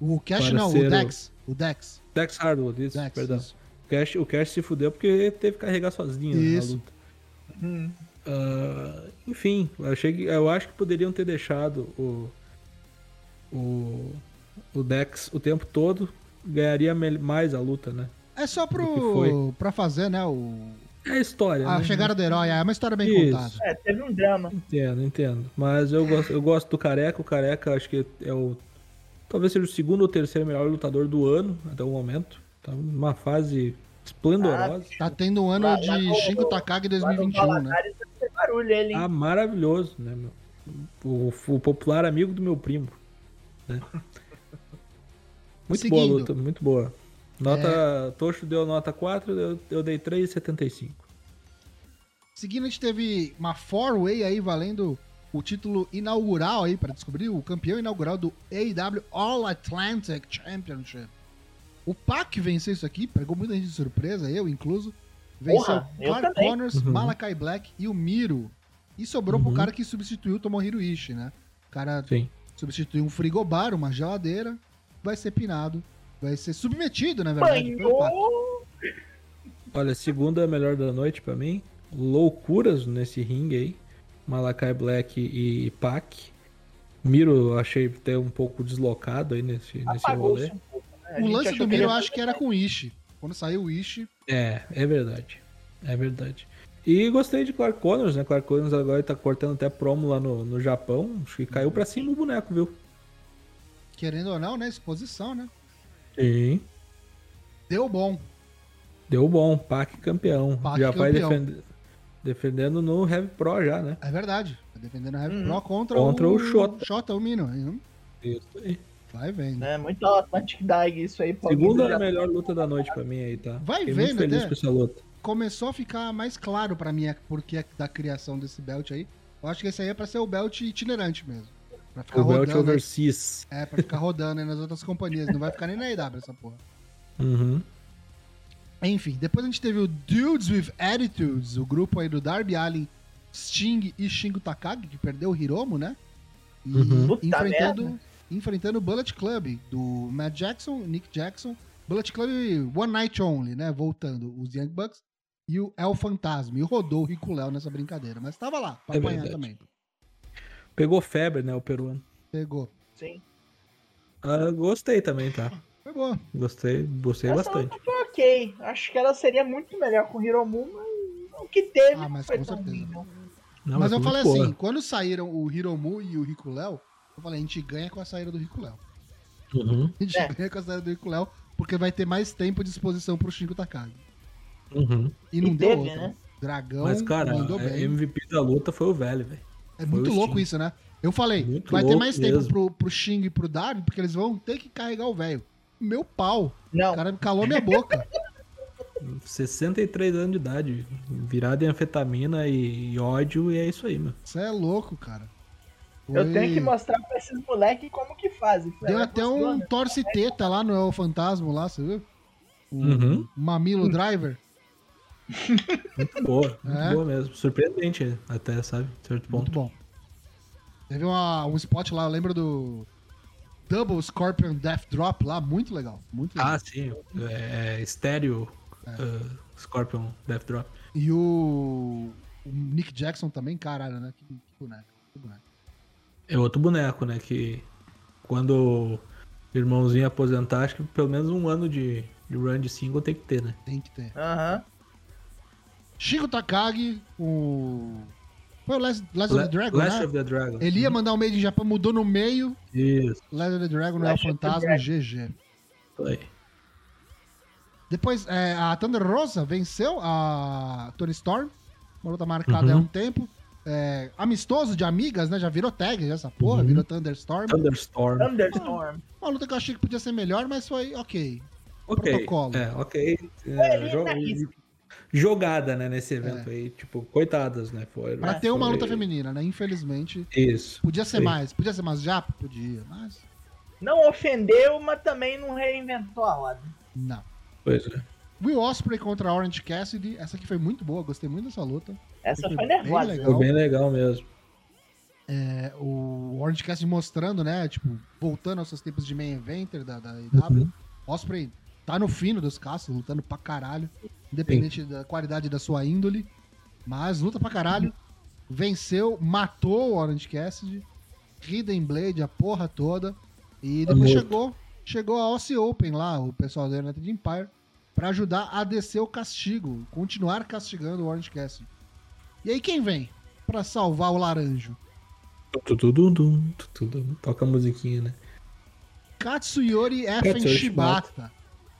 O Cash não, o. Dex. O Dex. Dex Hardwood, isso, Dex, perdão. isso. O Cash, o Cash se fudeu porque teve que carregar sozinho né, na Isso. luta. Hum. Ah, enfim, eu achei que eu acho que poderiam ter deixado o o, o Dex o tempo todo ganharia mais a luta, né? É só pro, pra fazer, né, o... É a história, a né? chegada do herói. É uma história bem Isso. contada. É, teve um drama. Entendo, entendo. Mas eu gosto, eu gosto do Careca. O Careca acho que é o talvez seja o segundo ou terceiro melhor lutador do ano até o momento. Tá numa fase esplendorosa. Tá tendo um ano Lá- de lá Shingo Takagi Lá no 2021, né? Ter barulho ele? Ah, maravilhoso, né, meu? O, o popular amigo do meu primo. Né? [laughs] Muito boa a Seguindo. luta, muito boa. Nota. Tocho deu nota 4, eu, eu dei 3,75. Seguindo, a gente teve uma four-way aí valendo o título inaugural aí para descobrir o campeão inaugural do AEW All Atlantic Championship. O Pac venceu isso aqui, pegou muita gente de surpresa, eu incluso. Venceu Porra, Clark. Connors, Uhum. Malakai Black e o Miro. E sobrou pro Uhum. cara que substituiu o Tomohiro Ishii, né? O cara Sim. substituiu um frigobar, uma geladeira, vai ser pinado, vai ser submetido, na verdade, pelo Pac. Banhou! Olha, segunda melhor da noite pra mim. Loucuras nesse ringue aí. Malakai Black e Pac. Miro eu achei até um pouco deslocado aí nesse, nesse rolê. Um pouco, né? O lance do Miro eu acho que era com o Ishii. Quando saiu o Ishii, É, é verdade. É verdade. E gostei de Clark Connors, né? Clark Connors agora tá cortando até promo lá no, no Japão. Acho que caiu pra cima o boneco, viu? querendo ou não, né? Exposição, né? Sim. Deu bom. Deu bom, Pac campeão. Pac já vai campeão. Defend- defendendo no Heavy Pro já, né? É verdade. Tá defendendo a Heavy Uhum. Pro contra, Contra o Shota. Shota, o Mino. Isso aí. Vai vendo. É muito Atlantic Dag isso aí. Segunda do Japão. melhor luta da noite pra mim aí, tá? Vai Fiquei vendo muito feliz até. com essa luta. Começou a ficar mais claro pra mim a- porque da criação desse belt aí. Eu acho que esse aí é pra ser o belt itinerante mesmo. Pra ficar O Belt rodando. aí- Overseas. É, pra ficar rodando aí nas outras companhias. Não vai ficar nem na EW essa porra. Uhum. Enfim, depois a gente teve o Dudes with Attitudes, o grupo aí do Darby Allin, Sting e Shingo Takagi, que perdeu o Hiromo, né? E Uhum. Enfrentando, enfrentando o Bullet Club, do Matt Jackson, Nick Jackson. Bullet Club One Night Only, né? Voltando, os Young Bucks. E o El Fantasma. E rodou o Rico Léo nessa brincadeira. Mas tava lá, pra É apanhar verdade. também. Pegou febre, né, o peruano. Pegou. Sim. Ah, gostei também, tá? Foi boa. Gostei, gostei Essa bastante. luta foi ok. Acho que ela seria muito melhor com o Hiromu, mas o que teve Ah, mas foi com tão certeza. ruim, não. Não, mas eu falei assim, quando saíram o Hiromu e o Rico Léo, eu falei, a gente ganha com a saída do Rico Léo. Uhum, A gente É. ganha com a saída do Rico Léo, porque vai ter mais tempo de exposição pro Shingo Takagi. uhum. E não E deu teve, outra. né? Dragão Mas, cara, mandou é, bem. MVP da luta foi o velho, velho. É foi muito louco Sting. isso, né? Eu falei, Muito vai ter mais tempo pro, pro Xing e pro Darby, porque eles vão ter que carregar o velho. Meu pau. O Não, cara calou minha boca. [laughs] 63 anos de idade, virado em anfetamina e, e ódio, e é isso aí, meu. Você é louco, cara. eu Foi- tenho que mostrar pra esses moleques como que fazem. Deu até um né? torce-teta lá no El Fantasma lá, você viu? O Uhum. Mamilo Driver. Muito boa, [laughs] muito É. boa mesmo. Surpreendente até, sabe? Certo Muito ponto. bom. Teve uma- um spot lá, eu lembro do Double Scorpion Death Drop lá, muito legal. Muito legal. Ah, sim. É, estéreo uh, Scorpion Death Drop. E o, o Nick Jackson também, caralho, né? Que, que boneco. Que boneco. É outro boneco, né? Que quando o irmãozinho aposentar, acho que pelo menos um ano de, de run de single tem que ter, né? Tem que ter. Aham. Chico Takagi, o. Foi o Last, Last of the Dragon, Last né? of the Dragon. Ele ia mandar o Made in Japan, mudou no meio. Isso, Last of the Dragon não é o fantasma, Dragon. GG. foi. Depois, é, a Thunder Rosa venceu a Tony Storm. Uma luta marcada Uhum. há um tempo. É, amistoso de amigas, né? Já virou tag, já essa porra, Uhum. virou Thunderstorm. Thunderstorm. Thunderstorm. Uma luta que eu achei que podia ser melhor, mas foi ok. Ok. protocolo. É, ok. É, ali jo- na risca. Jogada, né, nesse evento aí. Tipo, coitadas, né? Foi, Pra ter uma luta feminina, né? Infelizmente. Isso. Podia ser Sim. mais. Podia ser mais já? Podia, mas. Não ofendeu, mas também não reinventou a roda. Não. Pois é. Will Osprey contra Orange Cassidy. Essa aqui foi muito boa, gostei muito dessa luta. Essa Foi foi bem nervosa. legal. Foi bem legal mesmo. É, o Orange Cassidy mostrando, né? Tipo, voltando aos seus tempos de main eventer da, da EW. Uhum. Osprey tá no fino dos caças, lutando pra caralho. Independente da qualidade da sua índole. Mas luta pra caralho. Venceu, matou o Orange Cassidy. Hidden Blade, a porra toda. E depois morto. chegou, chegou a Aussie Open lá, o pessoal da United Empire, pra ajudar a descer o castigo, continuar castigando o Orange Cassidy. E aí quem vem pra salvar o laranjo? Toca a musiquinha, né? Katsuyori Effen Shibata.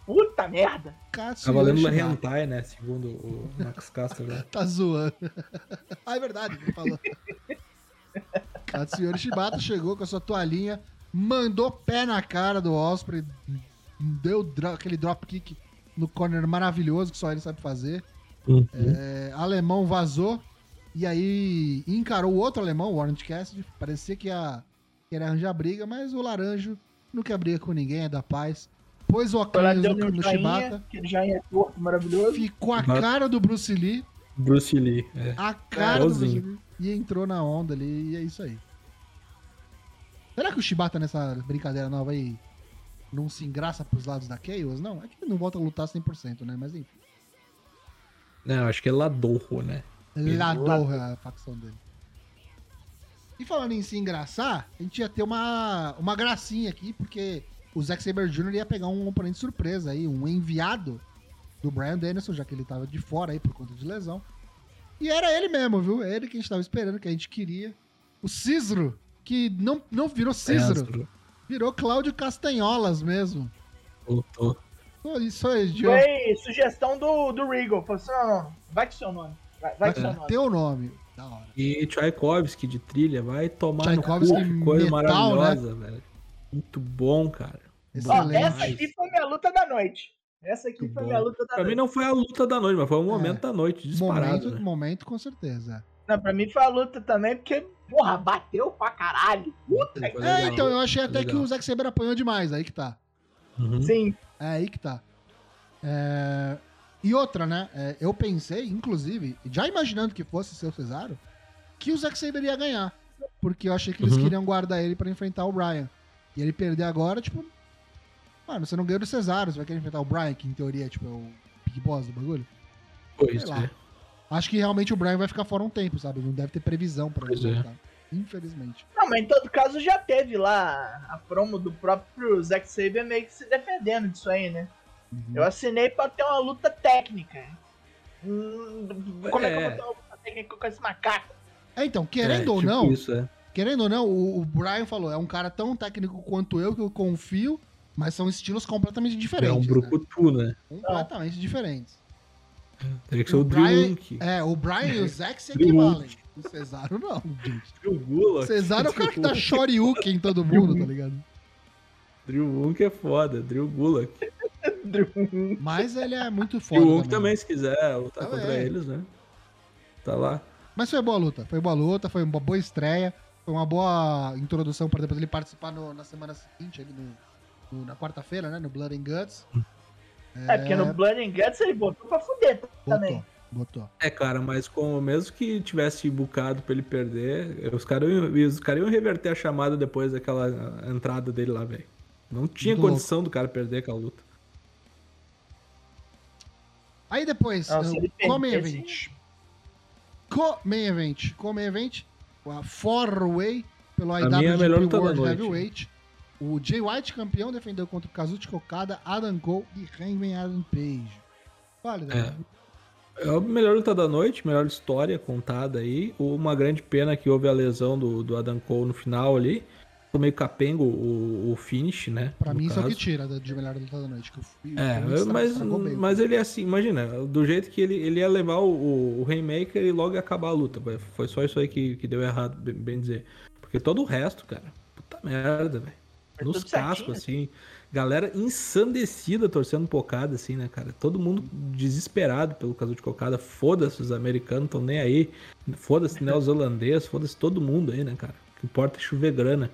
Puta merda. Tá Katsuyori valendo uma Shibata. hentai, né? Segundo o Max Caster lá. [laughs] Tá zoando. [laughs] ah, é verdade, ele falou. Katsuyori Shibata chegou com a sua toalhinha, mandou pé na cara do Osprey, deu dro- aquele dropkick no corner maravilhoso que só ele sabe fazer. Uhum. É, alemão vazou e aí encarou o outro alemão, o Orange Cassidy. Parecia que ia querer arranjar briga, mas o Laranjo não quer briga com ninguém, é da paz. Pôs o óculos no, no joinha, Shibata, que ele já é torto, maravilhoso. ficou a cara do Bruce Lee, Bruce Lee. É. a cara do Bruce. Lee, e entrou na onda ali, e é isso aí. Será que o Shibata nessa brincadeira nova aí não se engraça pros lados da Chaos? Não, é que ele não volta a lutar 100%, né? Mas enfim. Não, acho que é Ladorro, né? Ladou a facção dele. E falando em se engraçar, a gente ia ter uma, uma gracinha aqui, porque o Zack Saber Jr. ia pegar um oponente surpresa aí, um enviado do Brian Danielson, já que ele tava de fora aí por conta de lesão. E era ele mesmo, viu? É ele que a gente tava esperando, que a gente queria. O Cisro, que não, não virou Cisro, virou Cláudio Castanholas mesmo. Voltou. Pô, Isso aí, idiota. Foi sugestão do, do Regal. Falou assim, não, não, vai com seu nome. Vai, vai com seu É, nome. teu nome. Da hora. E Tchaikovsky de trilha vai tomar Tchaikovsky no cu, que coisa metal, né? maravilhosa, velho. Muito bom, cara. Ó, essa aqui foi minha luta da noite. Essa aqui Muito foi bom. minha luta da Pra mim noite. não foi a luta da noite, mas foi um momento da noite, disparado. momento, né? momento, com certeza. Não, pra mim foi a luta também, porque porra, bateu pra caralho. Puta que Foi É, então, eu achei até Legal. que o Zack Saber apanhou demais, aí que tá. Uhum. Sim. É aí que tá. É, E outra, né? é, eu pensei, inclusive, já imaginando que fosse seu Cesaro, que o Zack Saber ia ganhar. Porque eu achei que eles Uhum. queriam guardar ele pra enfrentar o Brian. E ele perder agora, tipo. Mano, você não ganhou do Cesaro, você vai querer enfrentar o Brian, que em teoria tipo, é o Big Boss do bagulho. Pois Sei lá. é. Acho que realmente o Brian vai ficar fora um tempo, sabe? Não deve ter previsão pra ele é. voltar. Infelizmente. Não, mas em todo caso já teve lá a promo do próprio Zack Saber meio que se defendendo disso aí, né? Uhum. Eu assinei pra ter uma luta técnica. Hum, como é, que eu É. vou ter uma luta técnica com esse macaco? É, então, querendo É, ou tipo não, Isso, é. Querendo ou não, o, o Brian falou, é um cara tão técnico quanto eu que eu confio, mas são estilos completamente É diferentes. um né? brucutu, né? Completamente diferentes. Teria que ser O o, Brian-. É, o Brian e o Zack se equivalem. O Cesaro não. O Cesaro é o cara que dá [laughs] shoryuken em todo mundo, tá ligado? Drew Gulak é foda. Drew Gulak. [laughs] Mas ele é muito foda o Gulak também. se quiser lutar Ah, contra é. eles, né? Tá lá. Mas foi boa luta, foi boa luta, foi uma boa estreia, foi uma boa introdução para depois ele participar no- na semana seguinte, ali no- na quarta-feira, né, no Blood and Guts. É, porque no Blood and Guts ele botou pra fuder também. Botou, botou. É, cara, mas como mesmo que tivesse bucado pra ele perder, os caras os cara iam reverter a chamada depois daquela entrada dele lá, velho. Não tinha Muito condição do cara perder aquela luta. Aí depois, Come Event. Co-Main Event. Co-Main Event, a Four-Way pelo Pra mim é melhor da World noite. Heavyweight. O Jay White, campeão, defendeu contra o Kazuchi Okada, Adam Cole e Hangman Adam Page. Vale, né? É a melhor luta da noite, melhor história contada aí. Uma grande pena que houve a lesão do, do Adam Cole no final ali. Ficou meio capengo o, o finish, né? Pra mim, isso é o que caso. tira de melhor luta da noite. Que eu fui, É, muito mas, mas ele é assim, imagina, do jeito que ele, ele ia levar o, o, o Rainmaker e logo ia acabar a luta. Foi só isso aí que, que deu errado, bem, bem dizer. Porque todo o resto, cara, puta merda, velho. Nos cascos, assim. Galera ensandecida torcendo pocada, assim, né, cara? Todo mundo desesperado pelo caso de cocada. Foda-se, os americanos não estão nem aí. Foda-se [laughs] neozelandês, foda-se todo mundo aí, né, cara? O que importa é chover grana.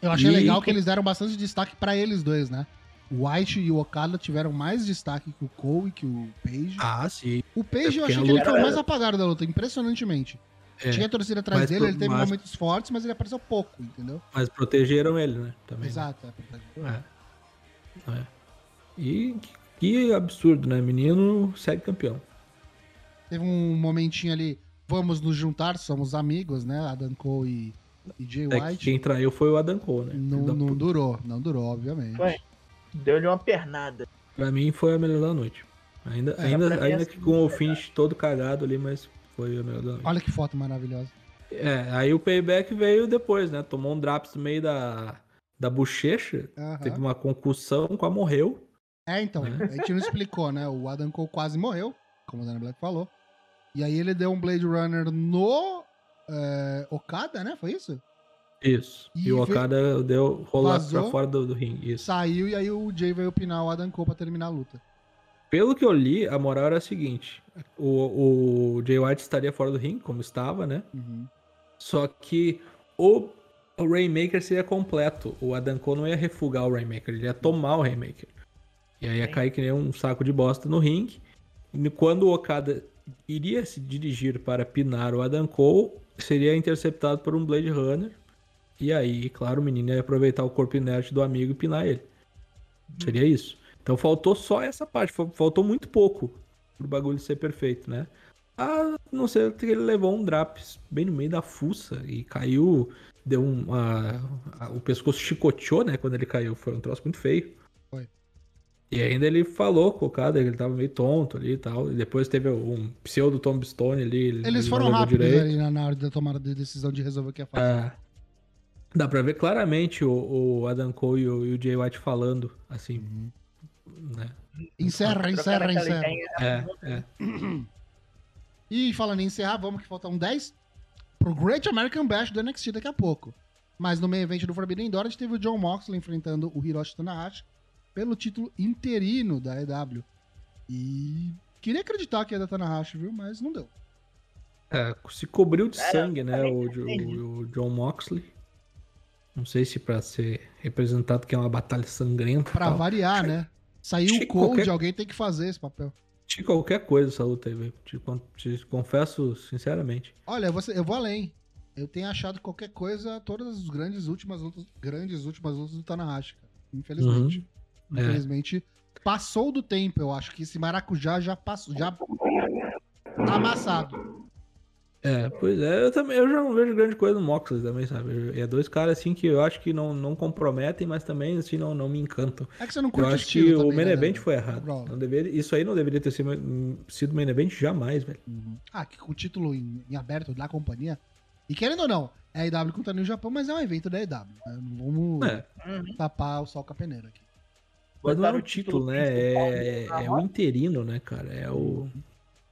Eu achei E- legal que eles deram bastante destaque pra eles dois, né? O White e o Okada tiveram mais destaque que o Cole e que o Page. Ah, sim. o Page eu porque achei que ele foi o era- mais apagado da luta, impressionantemente. É, Tinha torcida atrás dele, pro- ele teve mas- momentos fortes, mas ele apareceu pouco, entendeu? mas protegeram ele, né? Também. né? Exato, é verdade. É. É. E que, que absurdo, né? Menino segue campeão. Teve um momentinho ali, vamos nos juntar, somos amigos, né? Adam Cole e, e Jay É que White. quem traiu foi o Adam Cole, né? Não, não puta. durou, não durou, obviamente. Foi. Deu-lhe uma pernada. Pra mim foi a melhor da noite. Ainda, É, ainda, ainda que com o finish todo cagado ali, mas foi a melhor da noite. Olha que foto maravilhosa. É, aí o payback veio depois, né? Tomou um drops no meio da, da bochecha, teve uma concussão, quase morreu. É, então, Né? a gente não explicou, né? O Adam Cole quase morreu, como o Dana Black falou. E aí ele deu um Blade Runner no é, Okada, né? Foi isso? Isso. E E, o Okada deu rolar pra fora do, do ringue. Isso. Saiu e aí o Jay veio opinar o Adam Cole pra terminar a luta. Pelo que eu li, a moral era a seguinte: o, o Jay White estaria fora do ringue, como estava, né? Uhum. Só que o, o Rainmaker seria completo. O Adam Cole não ia refugar o Rainmaker, ele ia tomar o Rainmaker. E aí ia cair que nem um saco de bosta no ringue. E quando o Okada iria se dirigir para pinar o Adam Cole, seria interceptado por um Blade Runner. E aí, claro, o menino ia aproveitar o corpo inerte do amigo e pinar ele. Seria isso. Então faltou só essa parte, fal- faltou muito pouco pro bagulho ser perfeito, né? A não ser que ele levou um draps bem no meio da fuça e caiu, deu um. a- a- o pescoço chicoteou, né? Quando ele caiu. Foi um troço muito feio. Foi. E ainda ele falou com o cara, ele tava meio tonto ali e tal. E depois teve um pseudo Tombstone ali. ele- Eles ele foram rápidos direito. ali na, na hora da tomada de decisão de resolver o que ia fazer. É. Dá pra ver claramente o, o Adam Cole e o, e o Jay White falando, assim, Uhum. Né? Encerra, encerra, encerra. ideia. É, é. E falando em encerrar, vamos que faltam 10 pro Great American Bash do NXT daqui a pouco. Mas no meio evento do Forbidden Door, a gente teve o John Moxley enfrentando o Hiroshi Tanahashi pelo título interino da EW. E queria acreditar que é da Tanahashi, viu? Mas não deu. É, se cobriu de Cara, sangue, né? O, o- o John Moxley. Não sei se pra ser representado que é uma batalha sangrenta. Pra tal. variar, né? Saiu o code, qualquer- alguém tem que fazer esse papel. Tinha qualquer coisa essa luta aí, velho. Te, te confesso sinceramente. Olha, eu vou, ser- eu vou além. Eu tenho achado qualquer coisa, todas as grandes últimas lutas, grandes últimas lutas do Tanahashi, cara. Infelizmente. Uhum. É. Infelizmente, passou do tempo, eu acho que esse maracujá já passou, já tá amassado. É, pois é, eu também eu já não vejo grande coisa no Moxley também, sabe? É dois caras assim que eu acho que não, não comprometem, mas também assim não, não me encantam. É que você não Eu curte acho estilo que o também, main né, foi errado. Não deveria, isso aí não deveria ter sido, sido main event jamais, velho. Uhum. Ah, que com o título em, em aberto da companhia. E querendo ou não, é a EW contra no Japão, mas é um evento da EW. Né? Não vamos É, Uhum. tapar o sol com a peneira aqui. mas não é Botaram o título, né? principal É, é o interino, né, cara? É o.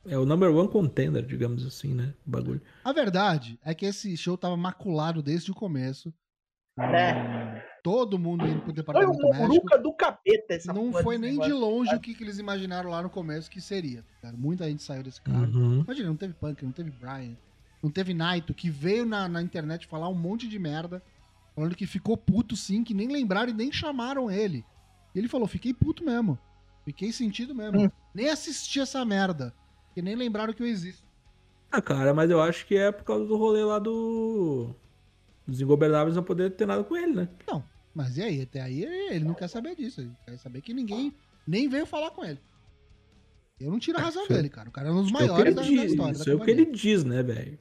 É o number one contender, digamos assim, né? O bagulho. A verdade é que esse show tava maculado desde o começo. É. Todo mundo indo pro Foi departamento uma médico. do capeta essa Não foi nem de longe o que, que eles imaginaram lá no começo que seria. Cara. Muita gente saiu desse cara. Uhum. Imagina, não teve Punk, não teve Brian, não teve Naito, que veio na, na internet falar um monte de merda, falando que ficou puto sim, que nem lembraram e nem chamaram ele. E ele falou: fiquei puto mesmo. Fiquei sentido mesmo. Hum. Nem assisti essa merda. Que nem lembraram que eu existo. Ah, cara, mas eu acho que é por causa do rolê lá do. Dos ingobernáveis não poder ter nada com ele, né? Mas e aí? Até aí ele não quer saber disso. Ele quer saber que ninguém nem veio falar com ele. Eu não tiro a razão Isso é- dele, cara. O cara é um dos é que maiores da, da diz, história. Isso da é o que ele diz, né, velho?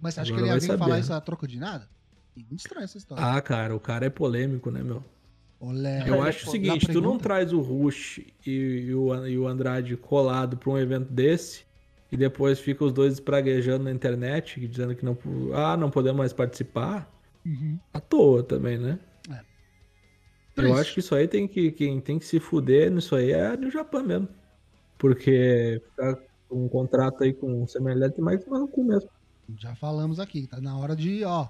Mas você acha que Agora ele ia vir falar saber. isso a troco de nada? E muito estranha essa história. Ah, cara, o cara é polêmico, né, meu? Olé. Eu acho o seguinte, tu não traz o Rush e, e o, e o Andrade colado pra um evento desse e depois fica os dois espraguejando na internet, dizendo que não, ah, não podemos mais participar, Uhum. à toa também, né? Eu Triste. acho que isso aí tem que, quem tem que se fuder nisso aí é a New Japan mesmo. Porque ficar com um contrato aí com o semelhante mais no cu mesmo. Já falamos aqui, tá na hora de, ó,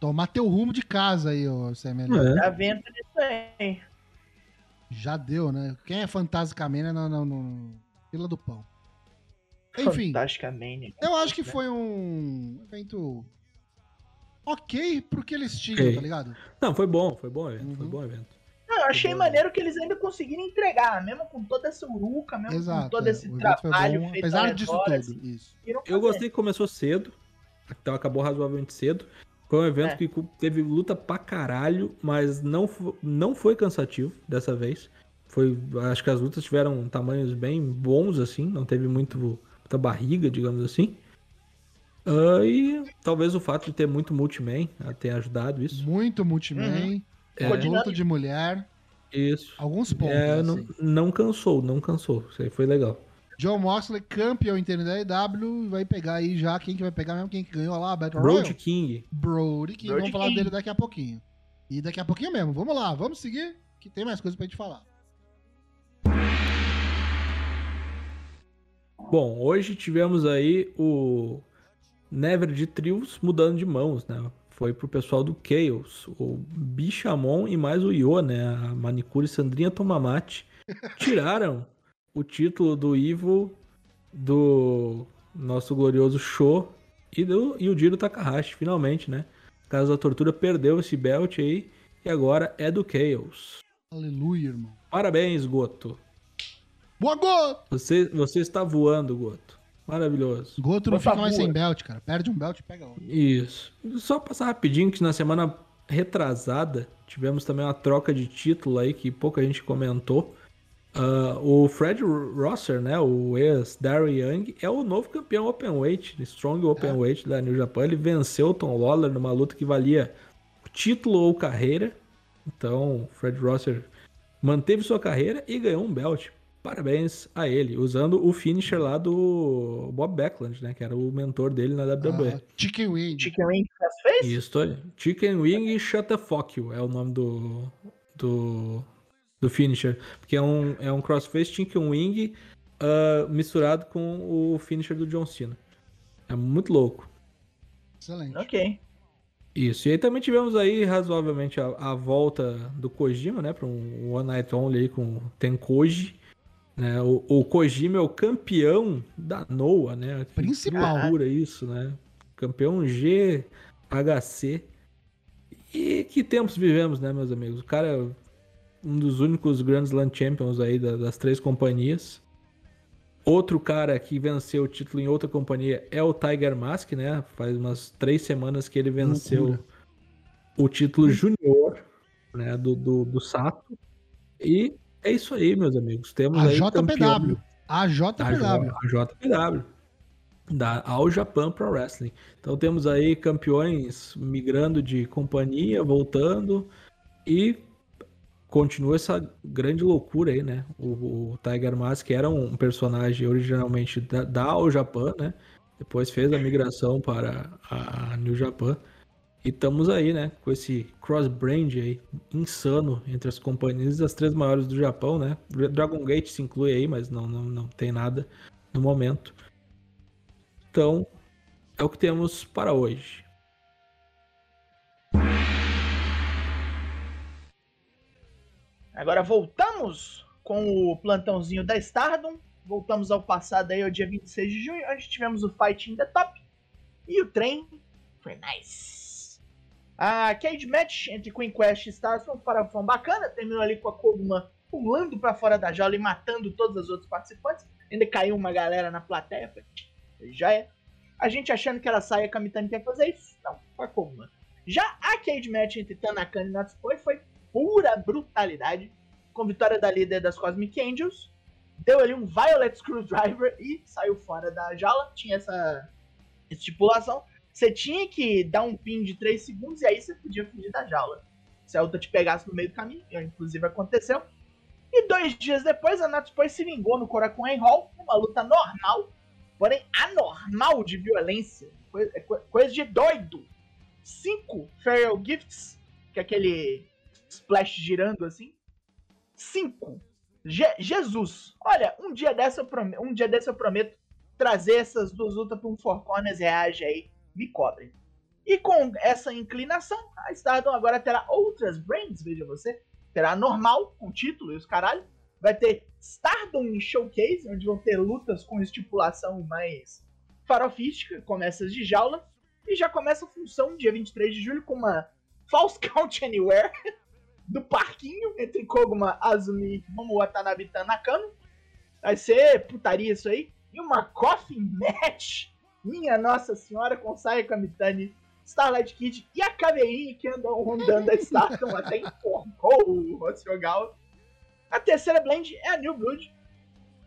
tomar teu rumo de casa aí, ô CML. É. Tá vendo isso aí. Já deu, né? Quem é fantasicamente no, no, no fila do pão. Enfim, Fantasticamente. eu acho que foi um evento ok pro que eles tinham, Ok. tá ligado? Não, foi bom, foi bom evento, foi Uhum. bom evento. Não, eu achei Boa. maneiro que eles ainda conseguiram entregar, mesmo com toda essa uruca, mesmo Exato. com todo é. esse foi trabalho bom, feito apesar disso redor, tudo. assim, Isso. Eu gostei que começou cedo, então acabou razoavelmente cedo. Foi um evento É. que teve luta pra caralho, mas não, não foi cansativo dessa vez. Foi, acho que as lutas tiveram tamanhos bem bons, assim, não teve muito, muita barriga, digamos assim. Ah, e talvez o fato de ter muito multiman ah, tenha ajudado isso. Muito multiman, É, Coordenado. luta de mulher, isso. alguns pontos. É, não, assim. não cansou, não cansou. Isso aí foi legal. John Moxley, campeão interno da EW, vai pegar aí já quem que vai pegar mesmo, quem que ganhou lá, Battle Royale. Road King. Brody King. Brody Vamos falar King. dele daqui a pouquinho. E daqui a pouquinho mesmo. Vamos lá, vamos seguir, que tem mais coisa pra gente falar. Bom, hoje tivemos aí o Never de Trios mudando de mãos, né? Foi pro pessoal do Chaos, o Bichamon e mais o Io, né? A manicure Sandrinha Tomamate. [laughs] Tiraram o título do Evil do nosso glorioso show e, do, e o Diro Takahashi, finalmente, né? Casa da Tortura perdeu esse belt aí e agora é do Chaos. Aleluia, irmão. Parabéns, Goto. Boa, Goto! Você, você está voando, Goto. Maravilhoso. Goto não Por fica mais sem belt, cara. Perde um belt e pega outro. Isso. Só passar rapidinho que na semana retrasada tivemos também uma troca de título aí que pouca gente comentou. Ah, o Fred Rosser, né, o ex-Darry Young, é o novo campeão Openweight, Strong Openweight da New Japan. Ele venceu o Tom Lawler numa luta que valia título ou carreira. Então, o Fred Rosser manteve sua carreira e ganhou um belt. Parabéns a ele, usando o finisher lá do Bob Backlund, né, que era o mentor dele na WWE. Ah, Chicken Wing. Chicken Wing fez? Isso aí. Chicken Wing e Shut the Fuck You é o nome do, do, do finisher. Porque é um, é um crossface Chicken Wing ah, misturado com o finisher do John Cena. É muito louco. Excelente. Ok. Isso. E aí também tivemos aí razoavelmente a, a volta do Kojima, né? Para um One Night Only aí com o Tenkoji. Né? O, o Kojima é o campeão da NOA, né? Principal. loucura isso, né? Campeão GHC. E que tempos vivemos, né, meus amigos? O cara um dos únicos Grand Slam Champions aí da- das três companhias. Outro cara que venceu o título em outra companhia é o Tiger Mask, né? Faz umas três semanas que ele venceu Loucura. o título júnior, né? Do, do, do Sato. E é isso aí, meus amigos. Temos A aí campeão- JPW. A a JPW. J- a JPW. Da All Japan Pro Wrestling. Então temos aí campeões migrando de companhia, voltando e continua essa grande loucura aí, né? O, o Tiger Mask era um personagem originalmente da, da All Japan, né? Depois fez a migração para a New Japan. E estamos aí, né? Com esse cross-brand aí, insano entre as companhias das três maiores do Japão, né? Dragon Gate se inclui aí, mas não, não, não tem nada no momento. Então, é o que temos para hoje. Agora voltamos com o plantãozinho da Stardom. Voltamos ao passado aí, ao dia 26 de junho, onde tivemos o Fight in the Top. E o trem foi nice. A Cage Match entre Queen Quest e Stars foi um bacana. Terminou ali com a Koguma pulando pra fora da jaula e matando todos os outros participantes. Ainda caiu uma galera na plateia. Já é. A gente achando que ela saia, a Kamitani quer fazer isso. Não, foi a Koguma. Já a Cage Match entre Tanaka e Natsupoi foi pura brutalidade, com vitória da líder das Cosmic Angels. Deu ali um Violet Screwdriver e saiu fora da jaula. Tinha essa estipulação. Você tinha que dar um pin de 3 segundos e aí você podia fugir da jaula. Se a outra te pegasse no meio do caminho, inclusive aconteceu. E dois dias depois, a Natsupoi se vingou no Korakuen Hall, numa luta normal, porém anormal de violência. É co- coisa de doido. Cinco Feral Gifts, que é aquele splash girando assim. Cinco. Je- Jesus. Olha, um dia dessa um dia desse eu prometo trazer essas duas lutas para um Four Corners reage aí, me cobrem. E com essa inclinação, a Stardom agora terá outras brands, veja você. Terá normal, com título e os caralho. Vai ter Stardom Showcase, onde vão ter lutas com estipulação mais farofística, como essas de jaula. E já começa a função, dia 23 de julho, com uma False [laughs] Count Anywhere do parquinho entre Koguma, Azumi, Momo Watanabe e Tanakano. Vai ser putaria isso aí. E uma Coffin Match, minha Nossa Senhora, com Saya Kamitani, Starlight Kid e a caveirinha que andam rondando a Stardom até informou [laughs] o Rossiogawa. A terceira blend é a New Blood,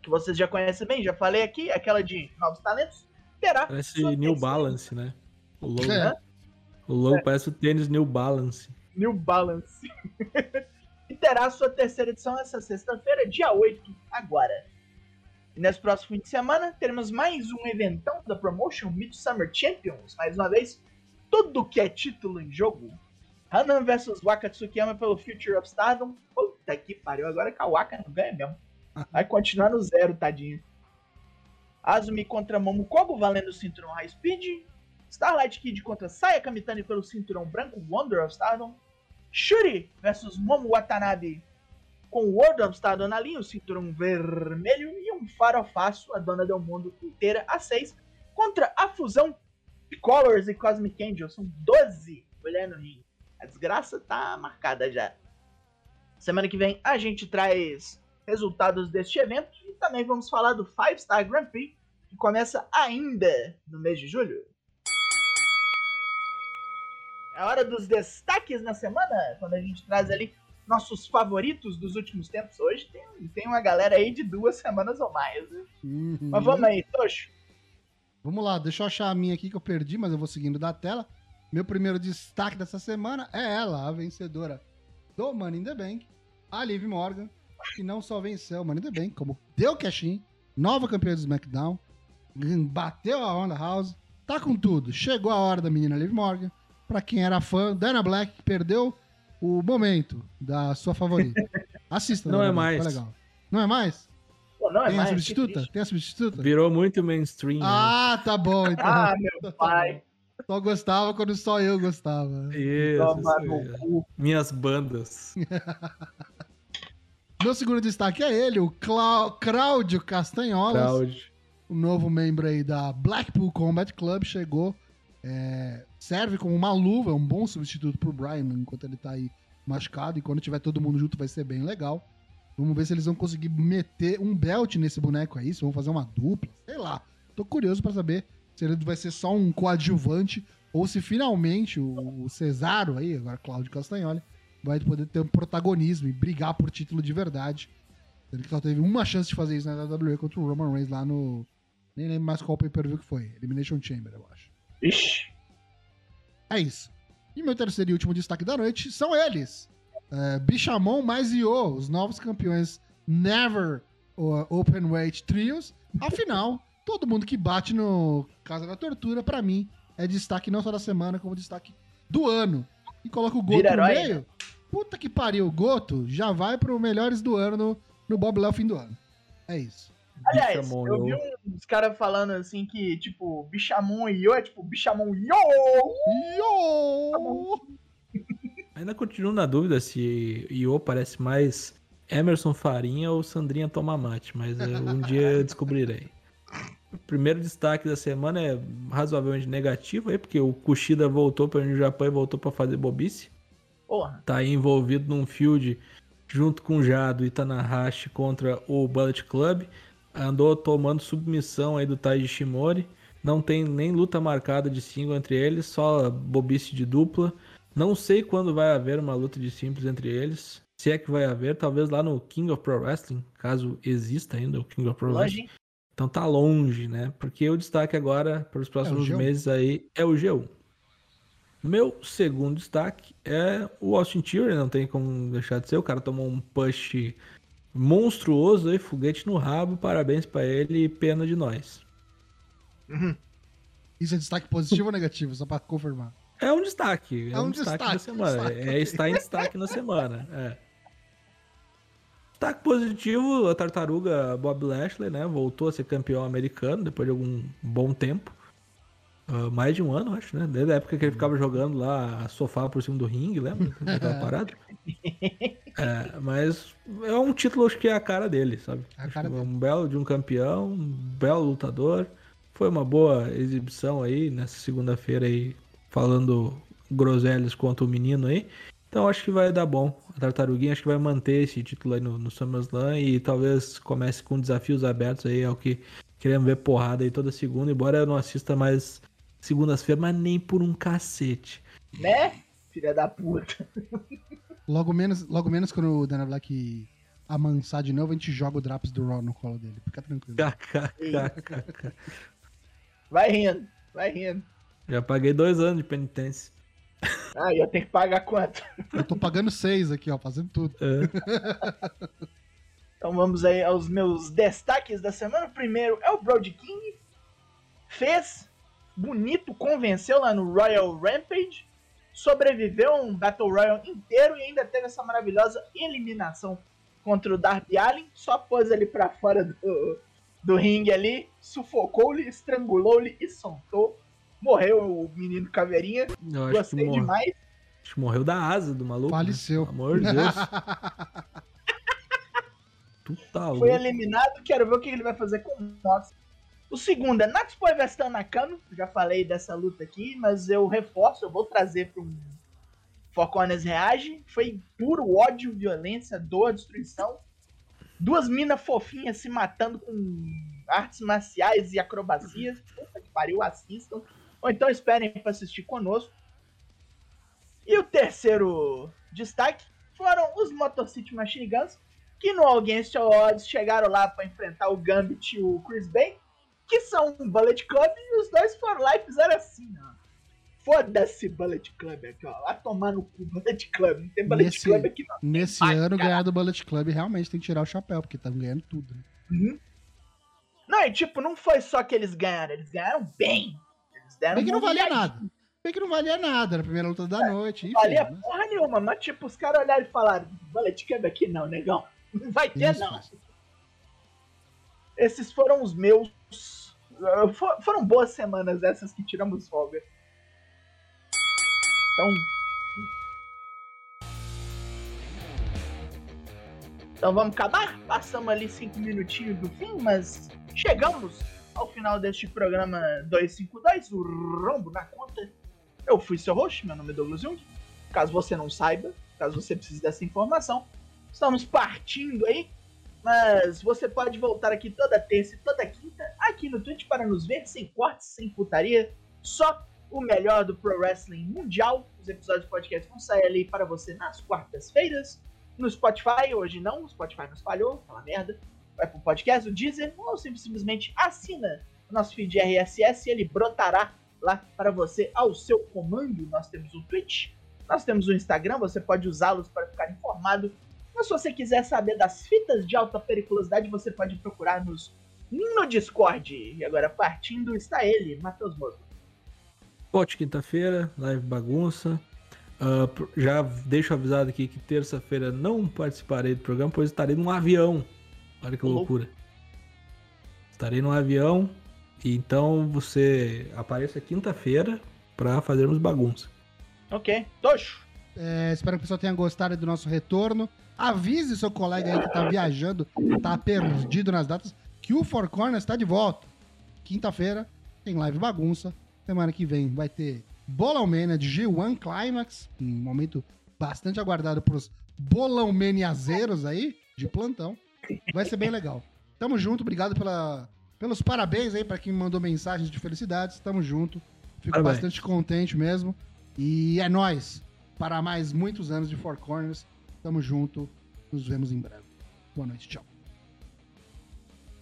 que vocês já conhecem bem, já falei aqui, aquela de novos talentos. Terá Parece New terceira- Balance, né? O logo, É. o logo parece o tênis New Balance. New Balance. [laughs] e terá sua terceira edição essa sexta-feira, dia 8, agora. E nesse próximo fim de semana, teremos mais um eventão da Promotion Midsummer Champions. Mais uma vez, tudo que é título em jogo. Hanan vs Waka Tsukiyama pelo Future of Stardom. Puta que pariu, agora que a Waka não ganha mesmo. Vai continuar no zero, tadinho. Azumi contra Momo Kogo, valendo o cinturão High Speed. Starlight Kid contra Saya Kamitani pelo cinturão branco Wonder of Stardom. Shuri versus Momo Watanabe com o World of Stardom na linha, o cinturão vermelho. E um farofaço, a dona do mundo inteira, a 6, contra a fusão Colors e Cosmic Angel. São 12 mulheres no ringue. A desgraça tá marcada já. Semana que vem a gente traz resultados deste evento e também vamos falar do Five Star Grand Prix, que começa ainda no mês de julho. É a hora dos destaques na semana, quando a gente traz ali nossos favoritos dos últimos tempos. Hoje tem, tem uma galera aí de duas semanas ou mais. Né? Uhum. Mas vamos aí, Tocho. Vamos lá, deixa eu achar a minha aqui que eu perdi, mas eu vou seguindo da tela. Meu primeiro destaque dessa semana é ela, a vencedora do Money in the Bank, a Liv Morgan, que não só venceu o Money in the Bank, como deu cash-in, nova campeã do SmackDown, bateu a Honda House, tá com tudo. Chegou a hora da menina Liv Morgan. Pra quem era fã, Dana Black perdeu o momento da sua favorita. [laughs] Assista, Não Dana é Black, mais. foi legal. Não é mais? Pô, não é Tem a mais. que substituta? Tem a substituta? Virou muito mainstream. né? Ah, tá bom, então. Ah, meu pai. Só gostava quando só eu gostava. Isso, isso. Minhas bandas. [laughs] Meu segundo destaque é ele, o Clá- Cláudio Castanholas. Cláudio. o novo membro aí da Blackpool Combat Club chegou. é, serve como uma luva, é um bom substituto pro Brian enquanto ele tá aí machucado. E quando tiver todo mundo junto vai ser bem legal. Vamos ver se eles vão conseguir meter um belt nesse boneco aí, se vão fazer uma dupla, sei lá. Tô curioso pra saber se ele vai ser só um coadjuvante ou se finalmente o Cesaro aí, agora Cláudio Castagnoli, vai poder ter um protagonismo e brigar por título de verdade. Ele só teve uma chance de fazer isso na WWE contra o Roman Reigns lá no. Nem lembro mais qual pay-per-view que foi. Elimination Chamber, eu acho. Ixi. É isso. E meu terceiro e último destaque da noite são eles. É, Bichamon mais Io, os novos campeões Never Open Weight Trios. Afinal, [laughs] todo mundo que bate no Casa da Tortura, pra mim, é destaque não só da semana, como destaque do ano. E coloca o Goto no meio. Puta que pariu, o Goto já vai pro melhores do ano no, no Bob Léo fim do ano. É isso. Aliás, Bichamon, eu vi uns caras falando assim que, tipo, Bichamon e Yo é tipo Bichamon Yo! Yo! Ainda continuo na dúvida se Io parece mais Emerson Farinha ou Sandrinha Tomamate, mas eh, um dia eu descobrirei. O primeiro destaque da semana é razoavelmente negativo aí, porque o Kushida voltou para o Japão e voltou para fazer bobice. Porra. Tá aí envolvido num field junto com o Jado e Tanahashi contra o Bullet Club. Andou tomando submissão aí do Taiji Shimori. Não tem nem luta marcada de single entre eles, só bobice de dupla. Não sei quando vai haver uma luta de simples entre eles. Se é que vai haver, talvez lá no King of Pro Wrestling, caso exista ainda o King of Pro Wrestling. Longe, hein? Então tá longe, né? Porque o destaque agora para os próximos G1. meses aí é o G1. Meu segundo destaque é o Austin Theory, não tem como deixar de ser. O cara tomou um push monstruoso aí, foguete no rabo. Parabéns pra ele e pena de nós. Isso é destaque positivo ou negativo? Só pra confirmar. É um destaque. É, É um um, destaque, destaque, da semana. destaque, É, está em destaque na semana. É. Destaque positivo, a tartaruga Bob Lashley, né? Voltou a ser campeão americano depois de algum bom tempo. Ah, mais de um ano, acho, né? Desde a época que ele ficava jogando lá sofá por cima do ringue, lembra? [laughs] Aquela parada. [laughs] É, mas é um título, acho que é a cara dele, sabe? É a cara é dele. um belo de um campeão, um belo lutador. Foi uma boa exibição aí nessa segunda-feira aí, falando groselhas contra o menino aí. Então acho que vai dar bom. A Tartaruguinha acho que vai manter esse título aí no, no SummerSlam e talvez comece com desafios abertos aí, é o que queremos ver porrada aí toda segunda, embora eu não assista mais segundas-feiras, mas nem por um cacete. Né? Filha da puta. [laughs] Logo menos, logo menos quando o Dana Black amansar de novo, a gente joga o Drops do Raw no colo dele. Fica tranquilo. [laughs] Vai rindo, vai rindo. Já paguei dois anos de penitência. Ah, e eu tenho que pagar quanto? Eu tô pagando seis aqui, ó, fazendo tudo. É. [laughs] Então vamos aí aos meus destaques da semana. O primeiro é o Brody King. Fez bonito, convenceu lá no Royal Rampage. Sobreviveu um Battle Royale inteiro e ainda teve essa maravilhosa eliminação contra o Darby Allin. Só pôs ele pra fora do, do ringue ali, sufocou-lhe, estrangulou-lhe e soltou. Morreu o menino Caveirinha. Eu acho que, Gostei demais. acho que morreu da asa do maluco. né? Faleceu. Pelo amor de Deus. [laughs] tu tá louco. foi eliminado. Quero ver o que ele vai fazer com o Mox. O segundo é Natsuko Evestan Nakano. Já falei dessa luta aqui, mas eu reforço, eu vou trazer para um Focones Reage. Foi puro ódio, violência, dor, destruição. Duas minas fofinhas se matando com artes marciais e acrobacias. Puta que pariu, assistam. Ou então esperem para assistir conosco. E o terceiro destaque foram os Motor City Machine Guns, que no Against All Odds chegaram lá para enfrentar o Gambit e o Chris Bay, que são um Bullet Club, e os dois foram lá e fizeram assim, ó. Foda-se Bullet Club aqui, ó. Vai tomar no cu Bullet Club. Não tem Bullet Nesse- Club aqui, não. Nesse Vai, ano, cara. ganhar do Bullet Club realmente tem que tirar o chapéu, porque estão ganhando tudo. né? Uhum. Não, e tipo, não foi só que eles ganharam, eles ganharam bem. Eles deram Bem que não valia nada. Bem que não valia nada na primeira luta da noite. Enfim, Não valia né? porra nenhuma, mas tipo, os caras olharam e falaram: Bullet Club aqui não, negão. [laughs] Não vai ter, Isso, não. Esses foram os meus. Uh, for- Foram boas semanas essas que tiramos folga. Então. Então vamos acabar? Passamos ali cinco minutinhos do fim, mas chegamos ao final deste programa 252, o Rombo na Conta. Eu fui seu host, meu nome é Douglas Jung. Caso você não saiba, caso você precise dessa informação, estamos partindo aí, mas você pode voltar aqui toda terça e toda quinta, aqui no Twitch, para nos ver sem cortes, sem putaria, só o melhor do Pro Wrestling Mundial. Os episódios do podcast vão sair ali para você nas quartas-feiras, no Spotify, hoje não, o Spotify nos falhou, fala merda vai pro podcast, o Deezer, ou simplesmente assina o nosso feed RSS ele brotará lá para você ao seu comando. Nós temos o Twitch, nós temos o Instagram, você pode usá-los para ficar informado. Mas se você quiser saber das fitas de alta periculosidade, você pode procurar nos no Discord. E agora partindo está ele, Matheus Moto. Volte quinta-feira, live bagunça. Uh, já deixo avisado aqui que terça-feira não participarei do programa, pois estarei num avião Olha que loucura. Estarei no avião e então você apareça quinta-feira para fazermos bagunça. Ok. Tocho. É, espero que o pessoal tenha gostado do nosso retorno. Avise seu colega aí que tá viajando, tá perdido nas datas, que o Four Corners está de volta. Quinta-feira tem live bagunça. Semana que vem vai ter Bolão Mania de G1 Climax, um momento bastante aguardado pros Bolão Maniazeiros aí, de plantão. Vai ser bem legal. Tamo junto, obrigado pela, pelos parabéns aí para quem mandou mensagens de felicidades. Tamo junto. Fico Parabéns. bastante contente mesmo. E é nós para mais muitos anos de Four Corners. Tamo junto. Nos vemos em breve. Boa noite, tchau.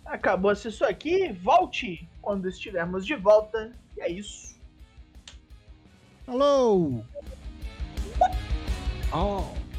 Acabou-se isso aqui. Volte quando estivermos de volta. E é isso. Alô! Oh.